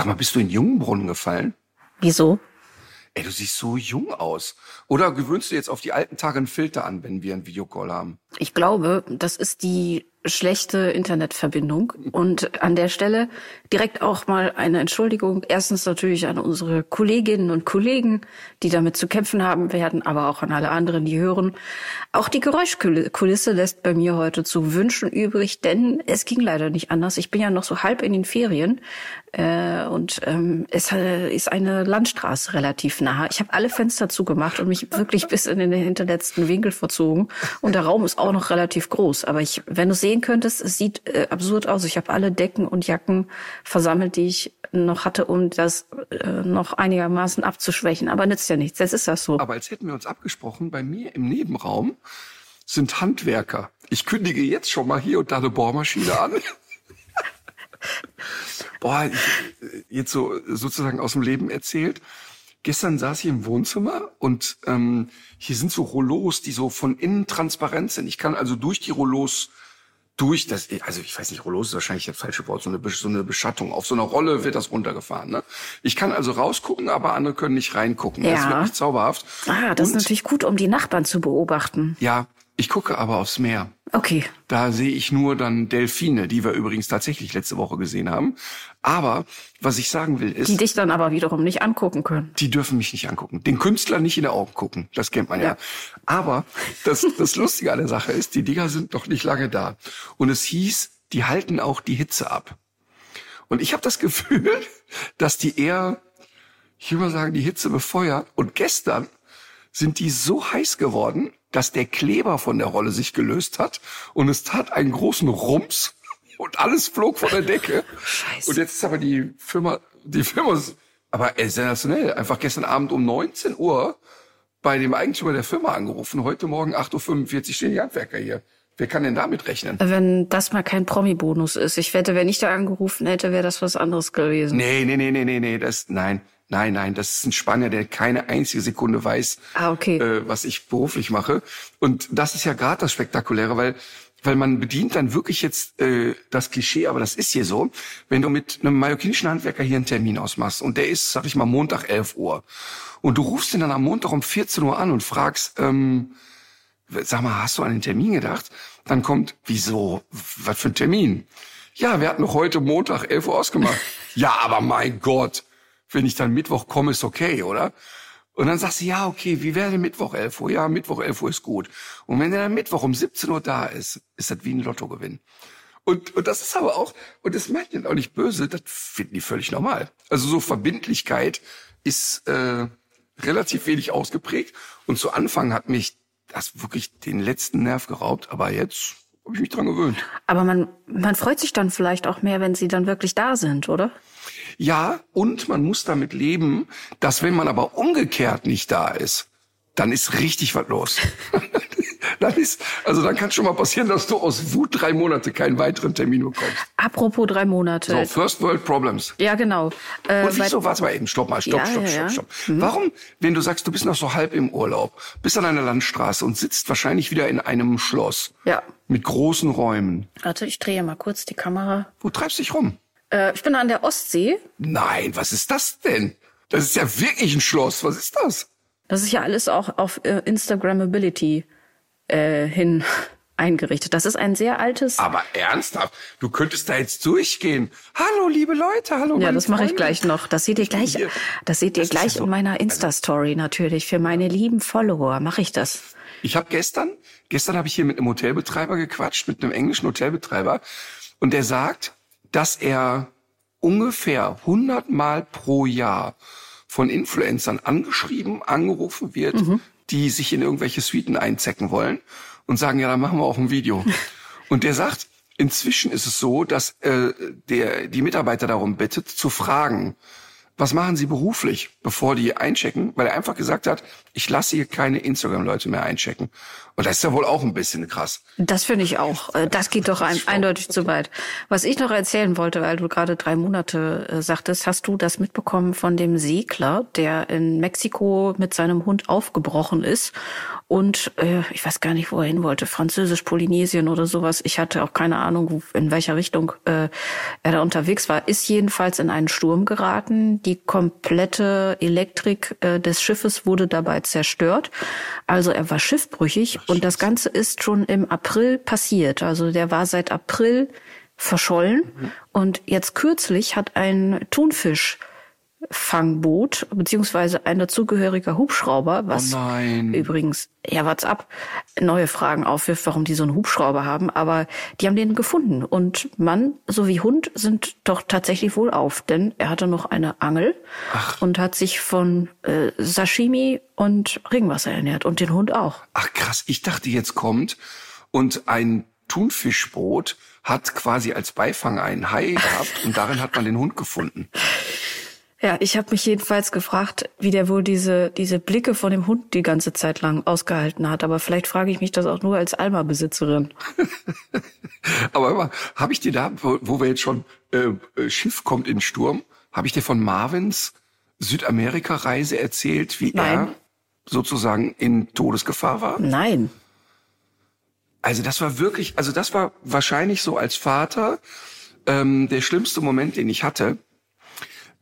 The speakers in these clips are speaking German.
Sag mal, bist du in Jungenbrunnen gefallen? Wieso? Ey, du siehst so jung aus. Oder gewöhnst du jetzt auf die alten Tage einen Filter an, wenn wir einen Videocall haben? Ich glaube, das ist die schlechte Internetverbindung. Und an der Stelle direkt auch mal eine Entschuldigung. Erstens natürlich an unsere Kolleginnen und Kollegen, die damit zu kämpfen haben werden, aber auch an alle anderen, die hören. Auch die Geräuschkulisse lässt bei mir heute zu wünschen übrig, denn es ging leider nicht anders. Ich bin ja noch so halb in den Ferien äh, und ähm, es äh, ist eine Landstraße relativ nah. Ich habe alle Fenster zugemacht und mich wirklich bis in den hinterletzten Winkel verzogen. Und der Raum ist auch noch relativ groß. Aber ich, wenn du sehen könntest, es sieht äh, absurd aus. Ich habe alle Decken und Jacken versammelt, die ich noch hatte, um das äh, noch einigermaßen abzuschwächen. Aber nützt ja nichts. Jetzt ist das so. Aber als hätten wir uns abgesprochen, bei mir im Nebenraum sind Handwerker. Ich kündige jetzt schon mal hier und da eine Bohrmaschine an. Boah, ich, jetzt so sozusagen aus dem Leben erzählt. Gestern saß ich im Wohnzimmer und ähm, hier sind so Rollos, die so von innen transparent sind. Ich kann also durch die Rollos durch das, also ich weiß nicht, Rollos ist wahrscheinlich das falsche Wort, so eine, so eine Beschattung. Auf so einer Rolle wird das runtergefahren. Ne? Ich kann also rausgucken, aber andere können nicht reingucken. Ja. Das ist wirklich zauberhaft. Ah, das Und, ist natürlich gut, um die Nachbarn zu beobachten. Ja, ich gucke aber aufs Meer. Okay. Da sehe ich nur dann Delfine, die wir übrigens tatsächlich letzte Woche gesehen haben. Aber was ich sagen will ist, Die dich dann aber wiederum nicht angucken können. die dürfen mich nicht angucken. Den Künstler nicht in die Augen gucken. Das kennt man ja. Ja. Aber das, das Lustige an der Sache ist, die Dinger sind noch nicht lange da. Und es hieß, die halten auch die Hitze ab. Und ich habe das Gefühl, dass die eher, ich will mal sagen, die Hitze befeuert. Und gestern sind die so heiß geworden, dass der Kleber von der Rolle sich gelöst hat und es tat einen großen Rums und alles flog von der Decke. Scheiße. Und jetzt ist aber die Firma, die Firma, ist- aber ey, sensationell, einfach gestern Abend um 19 Uhr bei dem Eigentümer der Firma angerufen. Heute Morgen 8.45 Uhr stehen die Handwerker hier. Wer kann denn damit rechnen? Wenn das mal kein Promi-Bonus ist. Ich wette, wenn ich da angerufen hätte, wäre das was anderes gewesen. Nee, nee, nee, nee, nee, nee, das, nein, nein, nein, das ist ein Spanier, der keine einzige Sekunde weiß, Ah, okay. äh, was ich beruflich mache. Und das ist ja gerade das Spektakuläre, weil weil man bedient dann wirklich jetzt äh, das Klischee, aber das ist hier so, wenn du mit einem mallorquinischen Handwerker hier einen Termin ausmachst und der ist, sag ich mal, Montag 11 Uhr und du rufst ihn dann am Montag um 14 Uhr an und fragst, ähm, sag mal, hast du an den Termin gedacht? Dann kommt, wieso? Was für ein Termin? Ja, wir hatten noch heute Montag 11 Uhr ausgemacht. ja, aber mein Gott, wenn ich dann Mittwoch komme, ist okay, oder? Und dann sagst du, ja, okay, wie wäre denn Mittwoch 11 Uhr? Ja, Mittwoch 11 Uhr ist gut. Und wenn der dann Mittwoch um 17 Uhr da ist, ist das wie ein Lottogewinn. Und, und das ist aber auch, und das meint ich auch nicht böse, das finden die völlig normal. Also so Verbindlichkeit ist äh, relativ wenig ausgeprägt. Und zu Anfang hat mich das wirklich den letzten Nerv geraubt, aber jetzt habe ich mich dran gewöhnt. Aber man, man freut sich dann vielleicht auch mehr, wenn sie dann wirklich da sind, oder? Ja, und man muss damit leben, dass wenn man aber umgekehrt nicht da ist, dann ist richtig was los. dann ist, also dann kann schon mal passieren, dass du aus Wut drei Monate keinen weiteren Termin bekommst. Apropos drei Monate. So, First World Problems. Ja, genau. Äh, Und wieso, warte mal eben, stopp mal, stopp, Ja, stopp, ja, stopp, ja. stopp. Warum, wenn du sagst, du bist noch so halb im Urlaub, bist an einer Landstraße und sitzt wahrscheinlich wieder in einem Schloss Ja. mit großen Räumen, Warte, ich drehe mal kurz die Kamera. wo treibst du dich rum? Äh, ich bin an der Ostsee. Nein, was ist das denn? Das ist ja wirklich ein Schloss. Was ist das? Das ist ja alles auch auf äh, Instagrammability äh, hin eingerichtet. Das ist ein sehr altes. Aber ernsthaft, du könntest da jetzt durchgehen. Hallo, liebe Leute, hallo. ja, das mache ich gleich noch. Das seht ihr gleich. Das seht ihr Das gleich so- in meiner Insta-Story natürlich. Für meine lieben Follower mache ich das. Ich habe gestern, gestern habe ich hier mit einem Hotelbetreiber gequatscht, mit einem englischen Hotelbetreiber, und der sagt, dass er ungefähr 100 Mal pro Jahr von Influencern angeschrieben, angerufen wird, Mhm. Die sich in irgendwelche Suiten einzecken wollen. und sagen, ja, dann machen wir auch ein Video. Und der sagt, inzwischen ist es so, dass äh, der die Mitarbeiter darum bittet, zu fragen, was machen Sie beruflich, bevor die einchecken, weil er einfach gesagt hat, ich lasse hier keine Instagram-Leute mehr einchecken. Und das ist ja wohl auch ein bisschen krass. Das finde ich auch. Äh, Das geht doch ein, eindeutig zu weit. Was ich noch erzählen wollte, weil du gerade drei Monate äh, sagtest, hast du das mitbekommen von dem Segler, der in Mexiko mit seinem Hund aufgebrochen ist und äh, ich weiß gar nicht, wo er hin wollte, Französisch-Polynesien oder sowas. Ich hatte auch keine Ahnung, in welcher Richtung äh, er da unterwegs war. Ist jedenfalls in einen Sturm geraten. Die komplette Elektrik äh, des Schiffes wurde dabei zerstört. Also er war schiffbrüchig und das Ganze ist schon im April passiert. Also der war seit April verschollen und jetzt kürzlich hat ein Thunfisch Fangboot beziehungsweise ein dazugehöriger Hubschrauber, was Oh übrigens ja WhatsApp neue Fragen aufwirft, warum die so einen Hubschrauber haben, aber die haben den gefunden und Mann sowie Hund sind doch tatsächlich wohl auf, denn er hatte noch eine Angel und hat sich von äh, Sashimi und Regenwasser ernährt und den Hund auch. Ach krass, ich dachte jetzt kommt und ein Thunfischbrot hat quasi als Beifang einen Hai gehabt und darin hat man den Hund gefunden. Ja, ich habe mich jedenfalls gefragt, wie der wohl diese diese Blicke von dem Hund die ganze Zeit lang ausgehalten hat. Aber vielleicht frage ich mich das auch nur als Alma-Besitzerin. Aber immer, habe ich dir da, wo, wo wir jetzt schon äh, äh, Schiff kommt in Sturm, habe ich dir von Marvins Südamerika-Reise erzählt, wie Nein. er sozusagen in Todesgefahr war? Nein. Also das war wirklich, also das war wahrscheinlich so als Vater ähm, der schlimmste Moment, den ich hatte.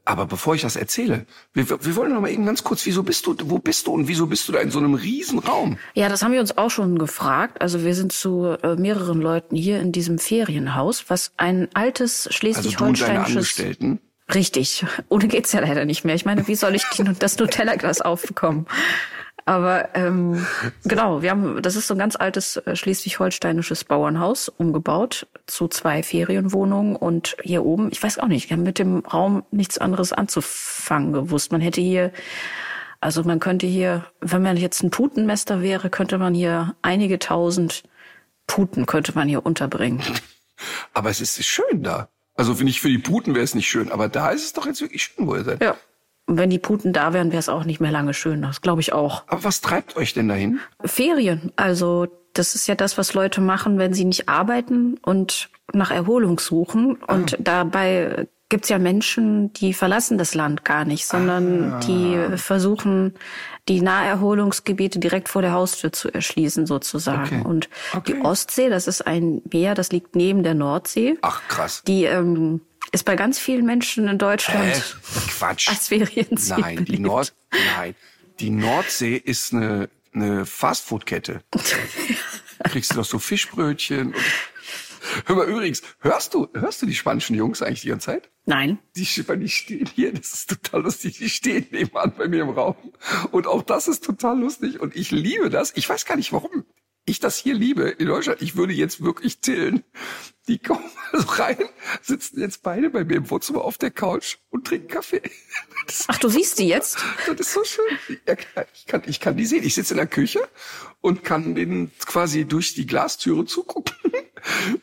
Aber bevor ich das erzähle, wir, wir wollen noch mal eben ganz kurz, wieso bist du, wo bist du und wieso bist du da in so einem Riesenraum? Ja, das haben wir uns auch schon gefragt. Also wir sind zu äh, mehreren Leuten hier in diesem Ferienhaus, was ein altes Also du und deine schleswig-holsteinisches Angestellten. Richtig. Ohne geht's ja leider nicht mehr. Ich meine, wie soll ich die, das Nutella-Glas aufbekommen? Aber ähm, genau, wir haben, das ist so ein ganz altes äh, schleswig-holsteinisches Bauernhaus umgebaut zu zwei Ferienwohnungen und hier oben, ich weiß auch nicht, wir haben mit dem Raum nichts anderes anzufangen gewusst. Man hätte hier, also man könnte hier, wenn man jetzt ein Putenmester wäre, könnte man hier einige tausend Puten könnte man hier unterbringen. Aber es ist schön da. Also finde ich, für die Puten wäre es nicht schön, aber da ist es doch jetzt wirklich schön, wo ihr seid. Ja. Und wenn die Puten da wären, wäre es auch nicht mehr lange schön. Das glaube ich auch. Aber was treibt euch denn dahin? Ferien. Also das ist ja das, was Leute machen, wenn sie nicht arbeiten und nach Erholung suchen. Und dabei gibt's ja Menschen, die verlassen das Land gar nicht, sondern die versuchen, die Naherholungsgebiete direkt vor der Haustür zu erschließen, sozusagen. Okay. Und Okay. die Ostsee, das ist ein Meer, das liegt neben der Nordsee. Ach krass. Die ähm, ist bei ganz vielen Menschen in Deutschland Hä? Quatsch. als Ferienziel Nein, die. Nord nein, die Nordsee ist eine eine Fastfood-Kette. Kriegst du doch so Fischbrötchen. Hör mal übrigens, hörst du hörst du die spanischen Jungs eigentlich die ganze Zeit? Nein. Die, die stehen hier, das ist total lustig, die stehen nebenan bei mir im Raum. Und auch das ist total lustig und ich liebe das. Ich weiß gar nicht, warum ich das hier liebe in Deutschland. Ich würde jetzt wirklich zählen. Die kommen also rein, sitzen jetzt beide bei mir im Wohnzimmer auf der Couch und trinken Kaffee. Ach, du siehst die jetzt? das ist so schön. Ich kann, ich kann die sehen. Ich sitze in der Küche und kann denen quasi durch die Glastüre zugucken.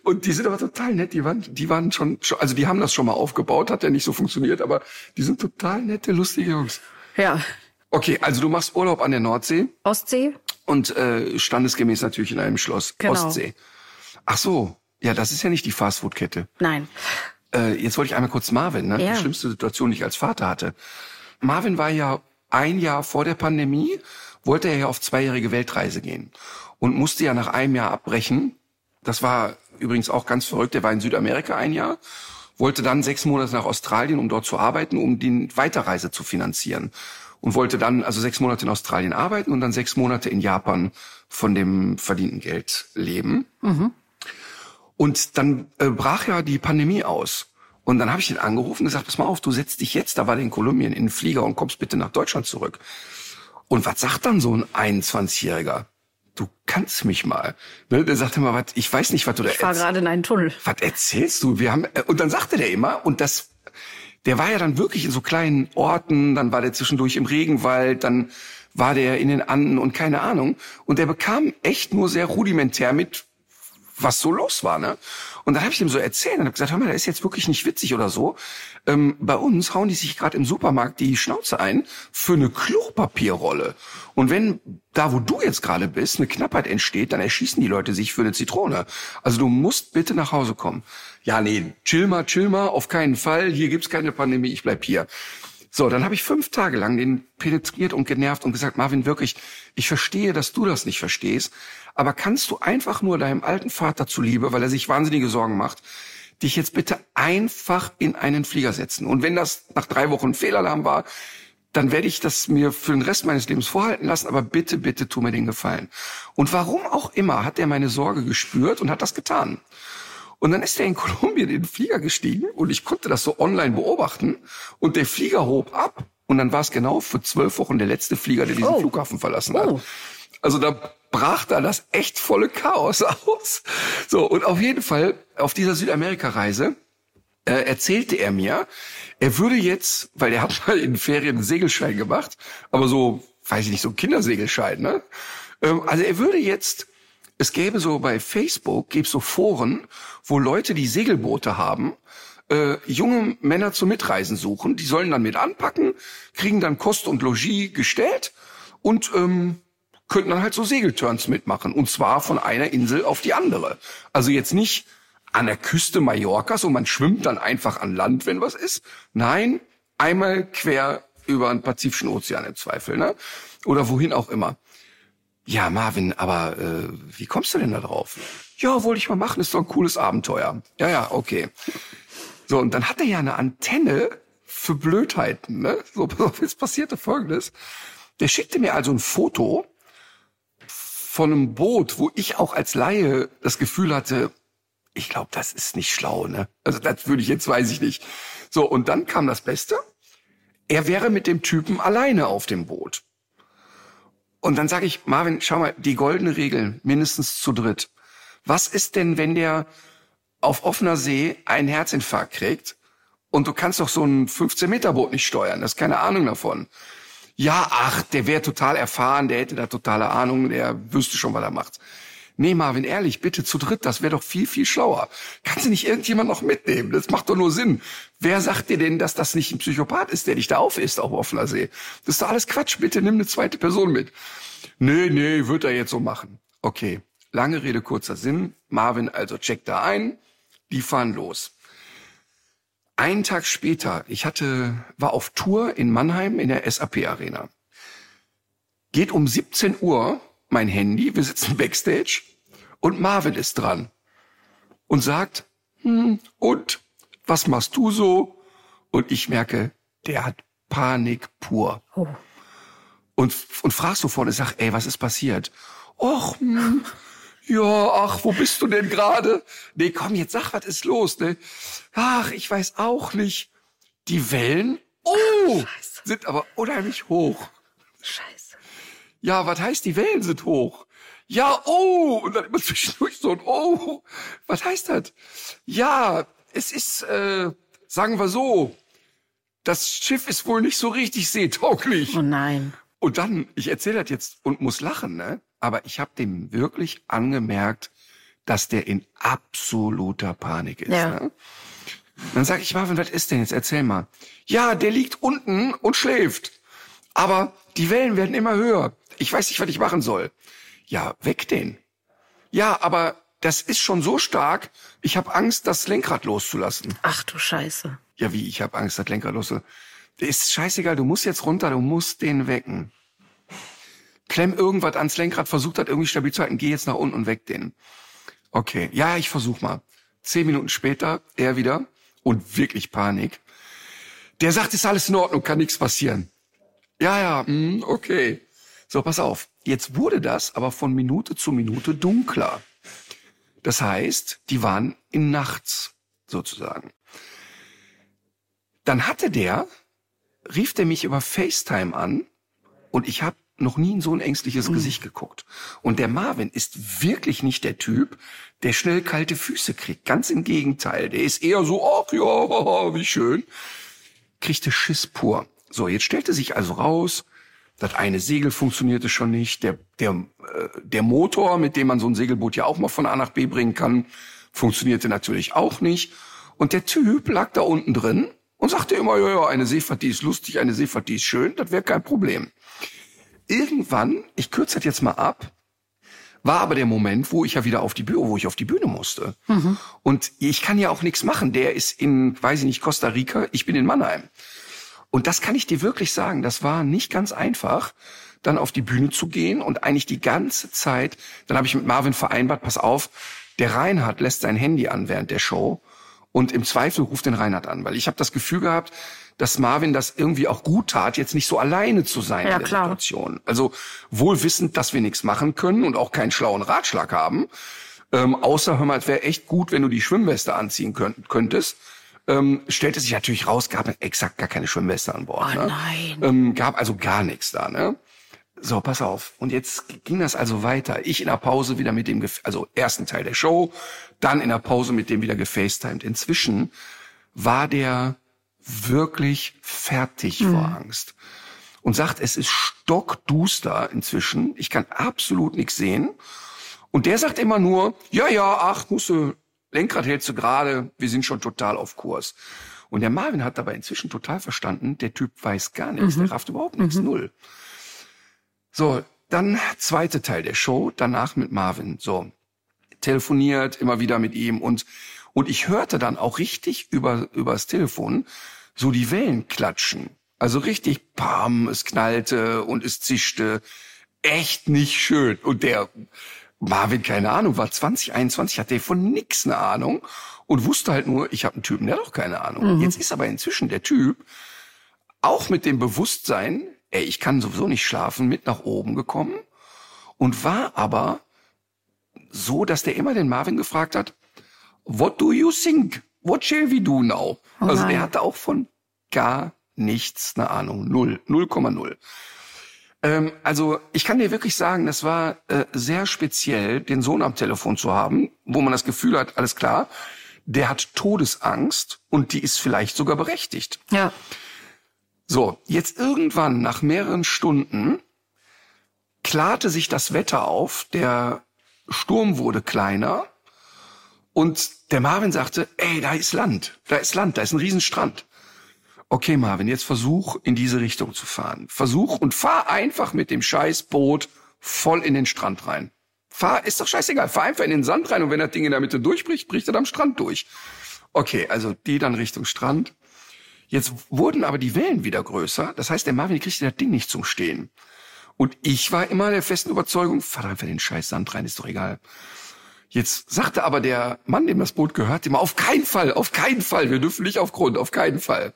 Und die sind aber total nett. Die waren, die waren schon- also die haben das schon mal aufgebaut, hat ja nicht so funktioniert, aber die sind total nette, lustige Jungs. Ja. Okay, also du machst Urlaub an der Nordsee Ostsee? Und äh, standesgemäß natürlich in einem Schloss Genau. Ostsee. Ach so, ja, das ist ja nicht die Fastfood-Kette. Nein. Äh, jetzt wollte ich einmal kurz Marvin, ne? Ja. die schlimmste Situation, die ich als Vater hatte. Marvin war ja ein Jahr vor der Pandemie, wollte er ja auf zweijährige Weltreise gehen und musste ja nach einem Jahr abbrechen. Das war übrigens auch ganz verrückt. Er war in Südamerika ein Jahr, wollte dann sechs Monate nach Australien, um dort zu arbeiten, um die Weiterreise zu finanzieren. Und wollte dann also sechs Monate in Australien arbeiten und dann sechs Monate in Japan von dem verdienten Geld leben. Und dann äh, brach ja die Pandemie aus. Und dann habe ich ihn angerufen und gesagt, pass mal auf, du setzt dich jetzt, da war der in Kolumbien, in den Flieger und kommst bitte nach Deutschland zurück. Und was sagt dann so ein 21-Jähriger? Du kannst mich mal. Ne? Der sagte mal, was, ich weiß nicht, was du da Ich war erzählst. gerade in einen Tunnel. Was erzählst du? Wir haben, äh, und dann sagte der immer, und das, der war ja dann wirklich in so kleinen Orten, dann war der zwischendurch im Regenwald, dann war der in den Anden und keine Ahnung. Und der bekam echt nur sehr rudimentär mit, was so los war. Ne? Und dann habe ich ihm so erzählt und habe gesagt, hör mal, der ist jetzt wirklich nicht witzig oder so. Ähm, bei uns hauen die sich gerade im Supermarkt die Schnauze ein für eine Klopapierrolle. Und wenn da, wo du jetzt gerade bist, eine Knappheit entsteht, dann erschießen die Leute sich für eine Zitrone. Also du musst bitte nach Hause kommen. Ja, nee, chill mal, chill mal, auf keinen Fall. Hier gibt's keine Pandemie, ich bleib hier. So, dann habe ich fünf Tage lang den penetriert und genervt und gesagt, Marvin, wirklich, ich verstehe, dass du das nicht verstehst, aber kannst du einfach nur deinem alten Vater zuliebe, weil er sich wahnsinnige Sorgen macht, dich jetzt bitte einfach in einen Flieger setzen. Und wenn das nach drei Wochen Fehlalarm war, dann werde ich das mir für den Rest meines Lebens vorhalten lassen, aber bitte, bitte tu mir den Gefallen. Und warum auch immer hat er meine Sorge gespürt und hat das getan. Und dann ist er in Kolumbien in den Flieger gestiegen und ich konnte das so online beobachten und der Flieger hob ab und dann war es genau für zwölf Wochen der letzte Flieger, der diesen oh. Flughafen verlassen hat. Oh. Also da brach da das echt volle Chaos aus. So, und auf jeden Fall auf dieser Südamerika-Reise äh, erzählte er mir, er würde jetzt, weil er hat mal in Ferien einen Segelschein gemacht, aber so, weiß ich nicht, so ein Kindersegelschein, ne? Ähm, also er würde jetzt es gäbe so bei Facebook, gäbe so Foren, wo Leute, die Segelboote haben, äh, junge Männer zum Mitreisen suchen. Die sollen dann mit anpacken, kriegen dann Kost und Logis gestellt und ähm, könnten dann halt so Segelturns mitmachen. Und zwar von einer Insel auf die andere. Also jetzt nicht an der Küste Mallorcas und man schwimmt dann einfach an Land, wenn was ist. Nein, einmal quer über den Pazifischen Ozean im Zweifel, ne? Oder wohin auch immer. Ja, Marvin, aber äh, wie kommst du denn da drauf? Ja, wollte ich mal machen, ist doch ein cooles Abenteuer. Ja, ja, okay. So, und dann hat er ja eine Antenne für Blödheiten. Ne? So, jetzt passierte Folgendes. Der schickte mir also ein Foto von einem Boot, wo ich auch als Laie das Gefühl hatte, ich glaube, das ist nicht schlau. Ne? Also das würde ich jetzt, weiß ich nicht. So, und dann kam das Beste. Er wäre mit dem Typen alleine auf dem Boot. Und dann sage ich, Marvin, schau mal, die goldene Regel, mindestens zu dritt. Was ist denn, wenn der auf offener See einen Herzinfarkt kriegt und du kannst doch so ein 15-Meter-Boot nicht steuern, das ist keine Ahnung davon. Ja, ach, der wäre total erfahren, der hätte da totale Ahnung, der wüsste schon, was er macht. Nee, Marvin, ehrlich, bitte zu dritt, das wäre doch viel, viel schlauer. Kannst du nicht irgendjemand noch mitnehmen? Das macht doch nur Sinn. Wer sagt dir denn, dass das nicht ein Psychopath ist, der dich da aufisst auf offener See? Das ist doch alles Quatsch. Bitte nimm eine zweite Person mit. Nee, nee, wird er jetzt so machen. Okay. Lange Rede, kurzer Sinn. Marvin also checkt da ein. Die fahren los. Einen Tag später, ich hatte, war auf Tour in Mannheim in der SAP Arena. Geht um 17 Uhr mein Handy, wir sitzen backstage und Marvin ist dran und sagt, hm, und was machst du so? Und ich merke, der hat Panik pur. Oh. Und, und fragst so vorne, sag, ey, was ist passiert? Och, hm, ja, ach, wo bist du denn gerade? Nee, komm, jetzt sag, was ist los, ne? Ach, ich weiß auch nicht. Die Wellen, oh, Scheiße. sind aber unheimlich hoch. Scheiße. Ja, was heißt, die Wellen sind hoch? Ja, oh, und dann immer zwischendurch so ein Oh, was heißt das? Ja, es ist, äh, sagen wir so, das Schiff ist wohl nicht so richtig seetauglich. Oh nein. Und dann, ich erzähle das jetzt und muss lachen, ne? Aber ich habe dem wirklich angemerkt, dass der in absoluter Panik ist. Ja. Ne? Dann sage ich, Marvin, was ist denn jetzt? Erzähl mal. Ja, der liegt unten und schläft. Aber die Wellen werden immer höher ich weiß nicht, was ich machen soll. Ja, weg den. Ja, aber das ist schon so stark, ich habe Angst, das Lenkrad loszulassen. Ach du Scheiße. Ja, wie, ich habe Angst, das Lenkrad loszulassen. Ist scheißegal, du musst jetzt runter, du musst den wecken. Klemm irgendwas ans Lenkrad, versuch das irgendwie stabil zu halten, geh jetzt nach unten und weck den. Okay, ja, ich versuch mal. Zehn Minuten später, er wieder und wirklich Panik. Der sagt, ist alles in Ordnung, kann nichts passieren. Ja, ja, mh, okay. So, pass auf. Jetzt wurde das aber von Minute zu Minute dunkler. Das heißt, die waren in nachts sozusagen. Dann hatte der, rief der mich über FaceTime an und ich habe noch nie in so ein ängstliches mhm. Gesicht geguckt. Und der Marvin ist wirklich nicht der Typ, der schnell kalte Füße kriegt. Ganz im Gegenteil. Der ist eher so, ach ja, wie schön. Kriegte Schiss pur. So, jetzt stellte sich also raus, Das eine Segel funktionierte schon nicht. Der, der, äh, der Motor, mit dem man so ein Segelboot ja auch mal von A nach B bringen kann, funktionierte natürlich auch nicht. Und der Typ lag da unten drin und sagte immer, ja, ja, eine Seefahrt, die ist lustig, eine Seefahrt, die ist schön, das wäre kein Problem. Irgendwann, ich kürze das jetzt mal ab, war aber der Moment, wo ich ja wieder auf die Bühne, wo ich auf die Bühne musste. Mhm. Und ich kann ja auch nichts machen. Der ist in, weiß ich nicht, Costa Rica, ich bin in Mannheim. Und das kann ich dir wirklich sagen, das war nicht ganz einfach, dann auf die Bühne zu gehen und eigentlich die ganze Zeit, dann habe ich mit Marvin vereinbart, pass auf, der Reinhard lässt sein Handy an während der Show und im Zweifel ruft den Reinhard an, weil ich habe das Gefühl gehabt, dass Marvin das irgendwie auch gut tat, jetzt nicht so alleine zu sein ja, in der klar. Situation. Also wohl wissend, dass wir nichts machen können und auch keinen schlauen Ratschlag haben. Ähm, außer, hör mal, es wäre echt gut, wenn du die Schwimmweste anziehen könnt, könntest. Ähm, stellte sich natürlich raus, gab exakt gar keine Schwimmweste an Bord. Oh ne? nein. Ähm, gab also gar nichts da, ne? So, pass auf. Und jetzt ging das also weiter. Ich in der Pause wieder mit dem, gef- also ersten Teil der Show, dann in der Pause mit dem wieder gefacetimed. Inzwischen war der wirklich fertig vor Angst und sagt, es ist stockduster inzwischen. Ich kann absolut nichts sehen. Und der sagt immer nur, ja, ja, ach, musst du, Lenkrad hältst du gerade, wir sind schon total auf Kurs. Und der Marvin hat dabei inzwischen total verstanden, der Typ weiß gar nichts, der rafft überhaupt nichts, null. So, dann zweite Teil der Show, danach mit Marvin. So, telefoniert immer wieder mit ihm und und ich hörte dann auch richtig über übers Telefon so die Wellen klatschen. Also richtig, pam, es knallte und es zischte. Echt nicht schön. Und der Marvin, keine Ahnung, war 2021, hatte von nix eine Ahnung und wusste halt nur, ich habe einen Typen, der hat doch keine Ahnung. Jetzt ist aber inzwischen der Typ auch mit dem Bewusstsein, ey, ich kann sowieso nicht schlafen, mit nach oben gekommen und war aber so, dass der immer den Marvin gefragt hat, what do you think? What shall we do now? Oh also der hatte auch von gar nichts eine Ahnung. Null. 0,0. Ähm, also ich kann dir wirklich sagen, das war äh, sehr speziell, den Sohn am Telefon zu haben, wo man das Gefühl hat, alles klar, der hat Todesangst und die ist vielleicht sogar berechtigt. Ja. So, jetzt irgendwann nach mehreren Stunden klarte sich das Wetter auf, der Sturm wurde kleiner und der Marvin sagte, ey, da ist Land, da ist Land, da ist ein Riesenstrand. Okay, Marvin, jetzt versuch in diese Richtung zu fahren. Versuch und fahr einfach mit dem Scheißboot voll in den Strand rein. Fahr, ist doch scheißegal, fahr einfach in den Sand rein und wenn das Ding in der Mitte durchbricht, bricht er am Strand durch. Okay, also die dann Richtung Strand. Jetzt wurden aber die Wellen wieder größer. Das heißt, der Marvin kriegte das Ding nicht zum Stehen. Und ich war immer der festen Überzeugung, fahr einfach in den scheiß Sand rein, ist doch egal. Jetzt sagte aber der Mann, dem das Boot gehört, immer, auf keinen Fall, auf keinen Fall, wir dürfen nicht auf Grund, auf keinen Fall.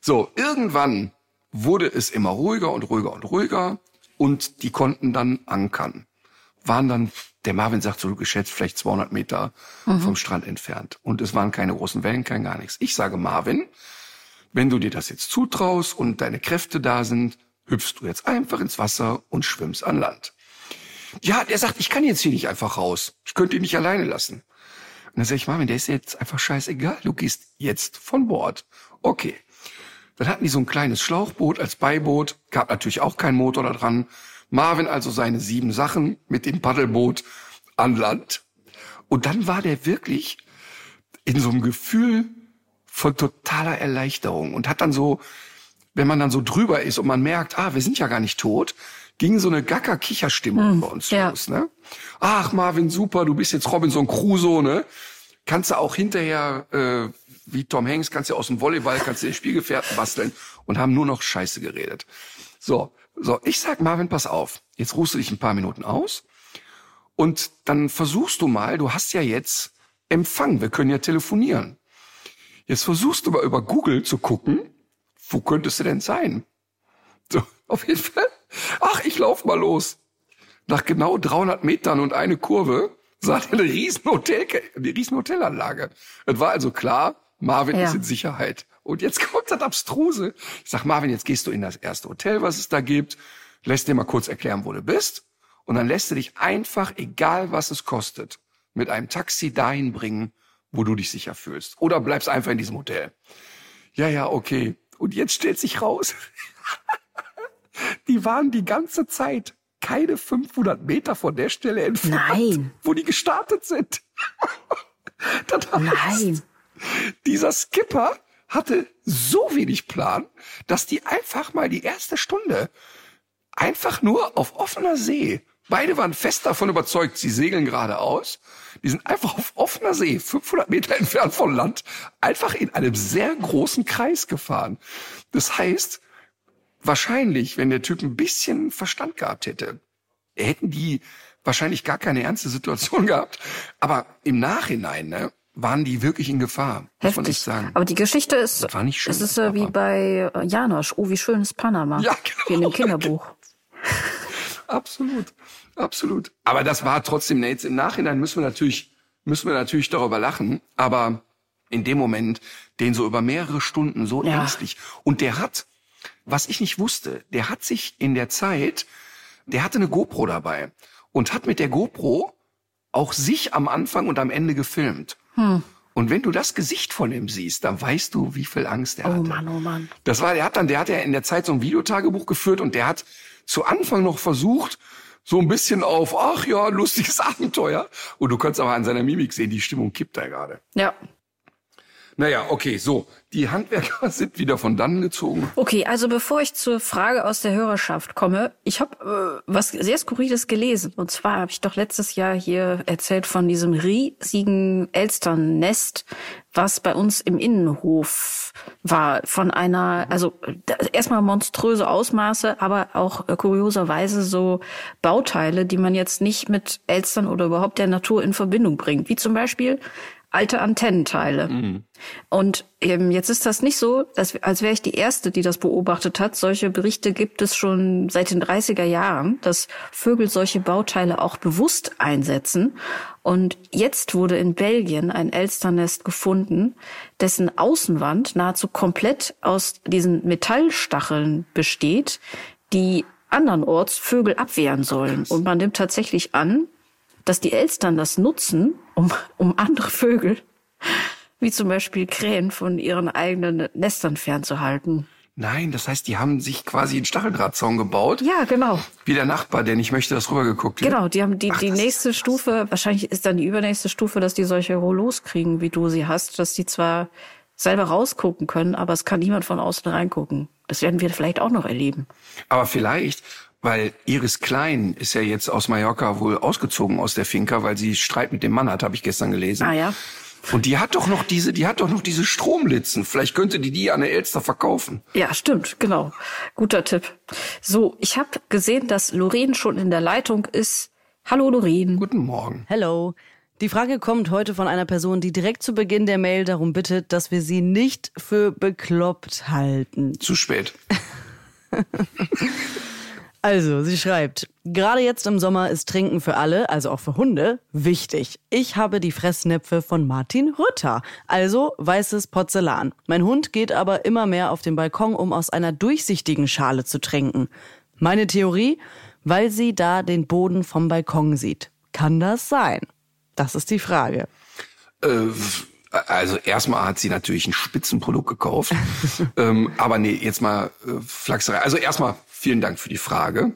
So, irgendwann wurde es immer ruhiger und ruhiger und ruhiger und die konnten dann ankern. Waren dann, der Marvin sagt so geschätzt, vielleicht 200 Meter vom Strand entfernt. Und es waren keine großen Wellen, kein gar nichts. Ich sage Marvin, wenn du dir das jetzt zutraust und deine Kräfte da sind, hüpfst du jetzt einfach ins Wasser und schwimmst an Land. Ja, der sagt, ich kann jetzt hier nicht einfach raus. Ich könnte ihn nicht alleine lassen. Und dann sage ich, Marvin, der ist jetzt einfach scheißegal. Du gehst jetzt von Bord. Okay. Dann hatten die so ein kleines Schlauchboot als Beiboot. Gab natürlich auch keinen Motor da dran. Marvin also seine sieben Sachen mit dem Paddelboot an Land. Und dann war der wirklich in so einem Gefühl von totaler Erleichterung und hat dann so, wenn man dann so drüber ist und man merkt, ah, wir sind ja gar nicht tot, ging so eine Gacker-Kicher-Stimmung bei uns ja. los, ne? Ach, Marvin, super, du bist jetzt Robinson Crusoe, ne? Kannst du auch hinterher, äh, wie Tom Hanks, kannst du aus dem Volleyball, kannst du den Spielgefährten basteln und haben nur noch Scheiße geredet. So, so, ich sag Marvin, pass auf, jetzt ruhst du dich ein paar Minuten aus und dann versuchst du mal, du hast ja jetzt Empfang, wir können ja telefonieren. Jetzt versuchst du mal über Google zu gucken, wo könntest du denn sein? So, auf jeden Fall. Ach, ich lauf mal los. Nach genau 300 Metern und eine Kurve sah er eine riesen, Hotel, eine riesen Hotelanlage. Es war also klar, Marvin Ja. ist in Sicherheit. Und jetzt kommt das Abstruse. Ich sag, Marvin, jetzt gehst du in das erste Hotel, was es da gibt, lässt dir mal kurz erklären, wo du bist. Und dann lässt du dich einfach, egal was es kostet, mit einem Taxi dahin bringen, wo du dich sicher fühlst. Oder bleibst einfach in diesem Hotel. Ja, ja, okay. Und jetzt stellt sich raus, die waren die ganze Zeit keine 500 Meter von der Stelle entfernt, Nein. wo die gestartet sind. das heißt, Nein. Dieser Skipper hatte so wenig Plan, dass die einfach mal die erste Stunde einfach nur auf offener See. Beide waren fest davon überzeugt, sie segeln geradeaus. Die sind einfach auf offener See, 500 Meter entfernt von Land, einfach in einem sehr großen Kreis gefahren. Das heißt, wahrscheinlich, wenn der Typ ein bisschen Verstand gehabt hätte, hätten die wahrscheinlich gar keine ernste Situation gehabt. Aber im Nachhinein ne, waren die wirklich in Gefahr, muss man echt Heftig. sagen. Aber die Geschichte ist, Das war nicht schön, es ist äh, wie bei äh, Janosch. Oh, wie schön ist Panama. Ja, genau. Wie in dem Kinderbuch. Absolut, absolut. Aber das war trotzdem, jetzt im Nachhinein müssen wir natürlich, müssen wir natürlich darüber lachen. Aber in dem Moment, den so über mehrere Stunden so Ja. ängstlich. Und der hat, was ich nicht wusste, der hat sich in der Zeit, der hatte eine GoPro dabei und hat mit der GoPro auch sich am Anfang und am Ende gefilmt. Hm. Und wenn du das Gesicht von ihm siehst, dann weißt du, wie viel Angst er Oh hatte. Mann, oh Mann. Das war, der hat dann, der hat ja in der Zeit so ein Videotagebuch geführt und der hat zu Anfang noch versucht, so ein bisschen auf, ach ja, lustiges Abenteuer. Und du kannst aber an seiner Mimik sehen, die Stimmung kippt da gerade. Ja. Naja, okay, so. Die Handwerker sind wieder von dannen gezogen. Okay, also bevor ich zur Frage aus der Hörerschaft komme, ich habe äh, was sehr Skurriles gelesen. Und zwar habe ich doch letztes Jahr hier erzählt von diesem riesigen Elsternnest, was bei uns im Innenhof war. Von einer, also erstmal monströse Ausmaße, aber auch äh, kurioserweise so Bauteile, die man jetzt nicht mit Elstern oder überhaupt der Natur in Verbindung bringt. Wie zum Beispiel alte Antennenteile. Und ähm, jetzt ist das nicht so, dass, als wäre ich die Erste, die das beobachtet hat. Solche Berichte gibt es schon seit den 30er Jahren, dass Vögel solche Bauteile auch bewusst einsetzen. Und jetzt wurde in Belgien ein Elsternest gefunden, dessen Außenwand nahezu komplett aus diesen Metallstacheln besteht, die andernorts Vögel abwehren sollen. Und man nimmt tatsächlich an, dass die Elstern das nutzen, um, um andere Vögel, wie zum Beispiel Krähen, von ihren eigenen Nestern fernzuhalten. Nein, das heißt, die haben sich quasi einen Stacheldrahtzaun gebaut. Ja, genau. Wie der Nachbar, der nicht möchte, dass rübergeguckt wird. Genau, die haben die, Ach, die nächste Stufe, wahrscheinlich ist dann die übernächste Stufe, dass die solche Rollos kriegen, wie du sie hast, dass die zwar selber rausgucken können, aber es kann niemand von außen reingucken. Das werden wir vielleicht auch noch erleben. Aber vielleicht, weil Iris Klein ist ja jetzt aus Mallorca wohl ausgezogen aus der Finca, weil sie Streit mit dem Mann hat, habe ich gestern gelesen. Ah ja. Und die hat doch noch diese, die hat doch noch diese Stromlitzen. Vielleicht könnte die die an der Elster verkaufen. Ja, stimmt, genau. Guter Tipp. So, ich habe gesehen, dass Lorraine schon in der Leitung ist. Hallo Lorraine. Guten Morgen. Hello. Die Frage kommt heute von einer Person, die direkt zu Beginn der Mail darum bittet, dass wir sie nicht für bekloppt halten. Zu spät. Also, sie schreibt, gerade jetzt im Sommer ist Trinken für alle, also auch für Hunde, wichtig. Ich habe die Fressnäpfe von Martin Rütter, also weißes Porzellan. Mein Hund geht aber immer mehr auf den Balkon, um aus einer durchsichtigen Schale zu trinken. Meine Theorie, weil sie da den Boden vom Balkon sieht. Kann das sein? Das ist die Frage. Äh, also erstmal hat sie natürlich ein Spitzenprodukt gekauft. ähm, aber nee, jetzt mal äh, Flachserei. Also erstmal vielen Dank für die Frage.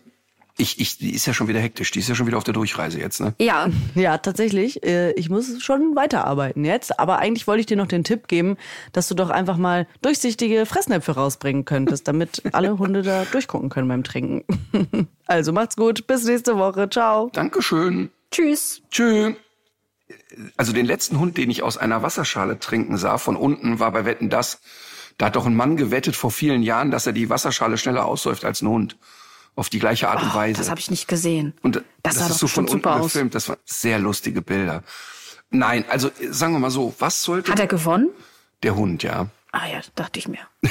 Ich, ich, die ist ja schon wieder hektisch. Die ist ja schon wieder auf der Durchreise jetzt, ne? Ja, Ja, tatsächlich. äh, Ich muss schon weiterarbeiten jetzt. Aber eigentlich wollte ich dir noch den Tipp geben, dass du doch einfach mal durchsichtige Fressnäpfe rausbringen könntest, damit alle Hunde da durchgucken können beim Trinken. Also macht's gut. Bis nächste Woche. Ciao. Dankeschön. tschüss. Tschö. Also den letzten Hund, den ich aus einer Wasserschale trinken sah, von unten, war bei Wetten das. Da hat doch ein Mann gewettet vor vielen Jahren, dass er die Wasserschale schneller aussäuft als ein Hund. Auf die gleiche Art und Oh, Weise. das habe ich nicht gesehen. Und das, das, sah ist doch so von unten super aus. gefilmt. Das waren sehr lustige Bilder. Nein, also sagen wir mal so, was sollte Hat er gewonnen? der Hund, ja. Ah ja, dachte ich mir.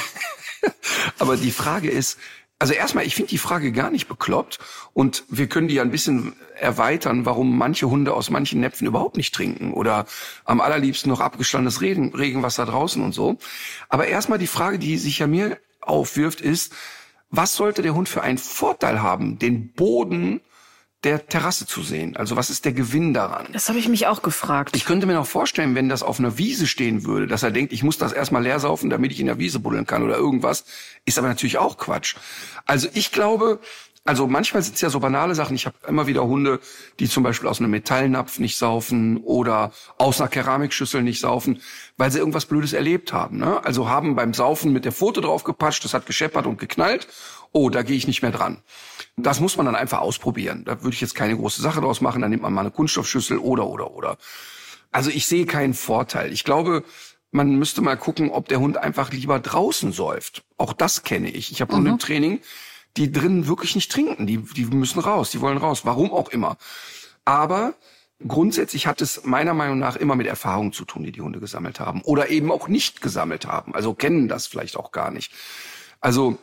Aber die Frage ist, also erstmal, ich finde die Frage gar nicht bekloppt und wir können die ja ein bisschen erweitern, warum manche Hunde aus manchen Näpfen überhaupt nicht trinken oder am allerliebsten noch abgestandenes Regen, Regenwasser draußen und so. Aber erstmal die Frage, die sich ja mir aufwirft, ist, was sollte der Hund für einen Vorteil haben, den Boden der Terrasse zu sehen? Also was ist der Gewinn daran? Das habe ich mich auch gefragt. Ich könnte mir noch vorstellen, wenn das auf einer Wiese stehen würde, dass er denkt, ich muss das erstmal leer saufen, damit ich in der Wiese buddeln kann oder irgendwas. Ist aber natürlich auch Quatsch. Also ich glaube, also manchmal sind es ja so banale Sachen. Ich habe immer wieder Hunde, die zum Beispiel aus einem Metallnapf nicht saufen oder aus einer Keramikschüssel nicht saufen, weil sie irgendwas Blödes erlebt haben. Ne? Also haben beim Saufen mit der Pfote drauf gepatscht, das hat gescheppert und geknallt. Oh, da gehe ich nicht mehr dran. Das muss man dann einfach ausprobieren. Da würde ich jetzt keine große Sache draus machen. Dann nimmt man mal eine Kunststoffschüssel oder, oder, oder. Also ich sehe keinen Vorteil. Ich glaube, man müsste mal gucken, ob der Hund einfach lieber draußen säuft. Auch das kenne ich. Ich habe mhm. Hunde im Training, die drinnen wirklich nicht trinken. Die, die müssen raus, die wollen raus. Warum auch immer. Aber grundsätzlich hat es meiner Meinung nach immer mit Erfahrungen zu tun, die die Hunde gesammelt haben. Oder eben auch nicht gesammelt haben. Also kennen das vielleicht auch gar nicht. Also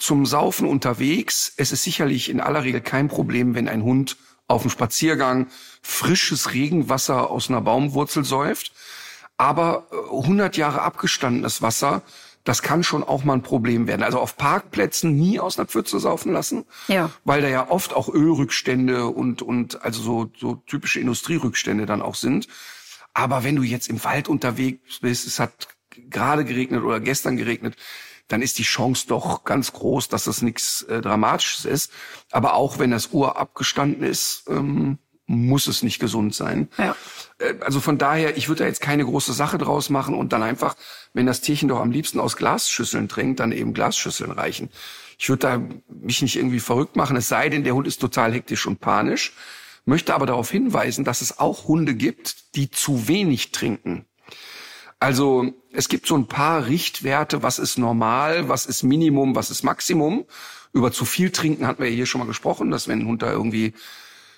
zum Saufen unterwegs. Es ist sicherlich in aller Regel kein Problem, wenn ein Hund auf dem Spaziergang frisches Regenwasser aus einer Baumwurzel säuft. Aber 100 äh, Jahre abgestandenes Wasser, das kann schon auch mal ein Problem werden. Also auf Parkplätzen nie aus einer Pfütze saufen lassen, ja. weil da ja oft auch Ölrückstände und und also so so typische Industrierückstände dann auch sind. Aber wenn du jetzt im Wald unterwegs bist, es hat gerade geregnet oder gestern geregnet, dann ist die Chance doch ganz groß, dass das nichts äh, Dramatisches ist. Aber auch wenn das Uhr abgestanden ist, ähm, muss es nicht gesund sein. Ja. Äh, also von daher, ich würde da jetzt keine große Sache draus machen und dann einfach, wenn das Tierchen doch am liebsten aus Glasschüsseln trinkt, dann eben Glasschüsseln reichen. Ich würde da mich nicht irgendwie verrückt machen, es sei denn, der Hund ist total hektisch und panisch. Möchte aber darauf hinweisen, dass es auch Hunde gibt, die zu wenig trinken. Also es gibt so ein paar Richtwerte, was ist normal, was ist Minimum, was ist Maximum. Über zu viel trinken hatten wir hier schon mal gesprochen, dass wenn ein Hund da irgendwie,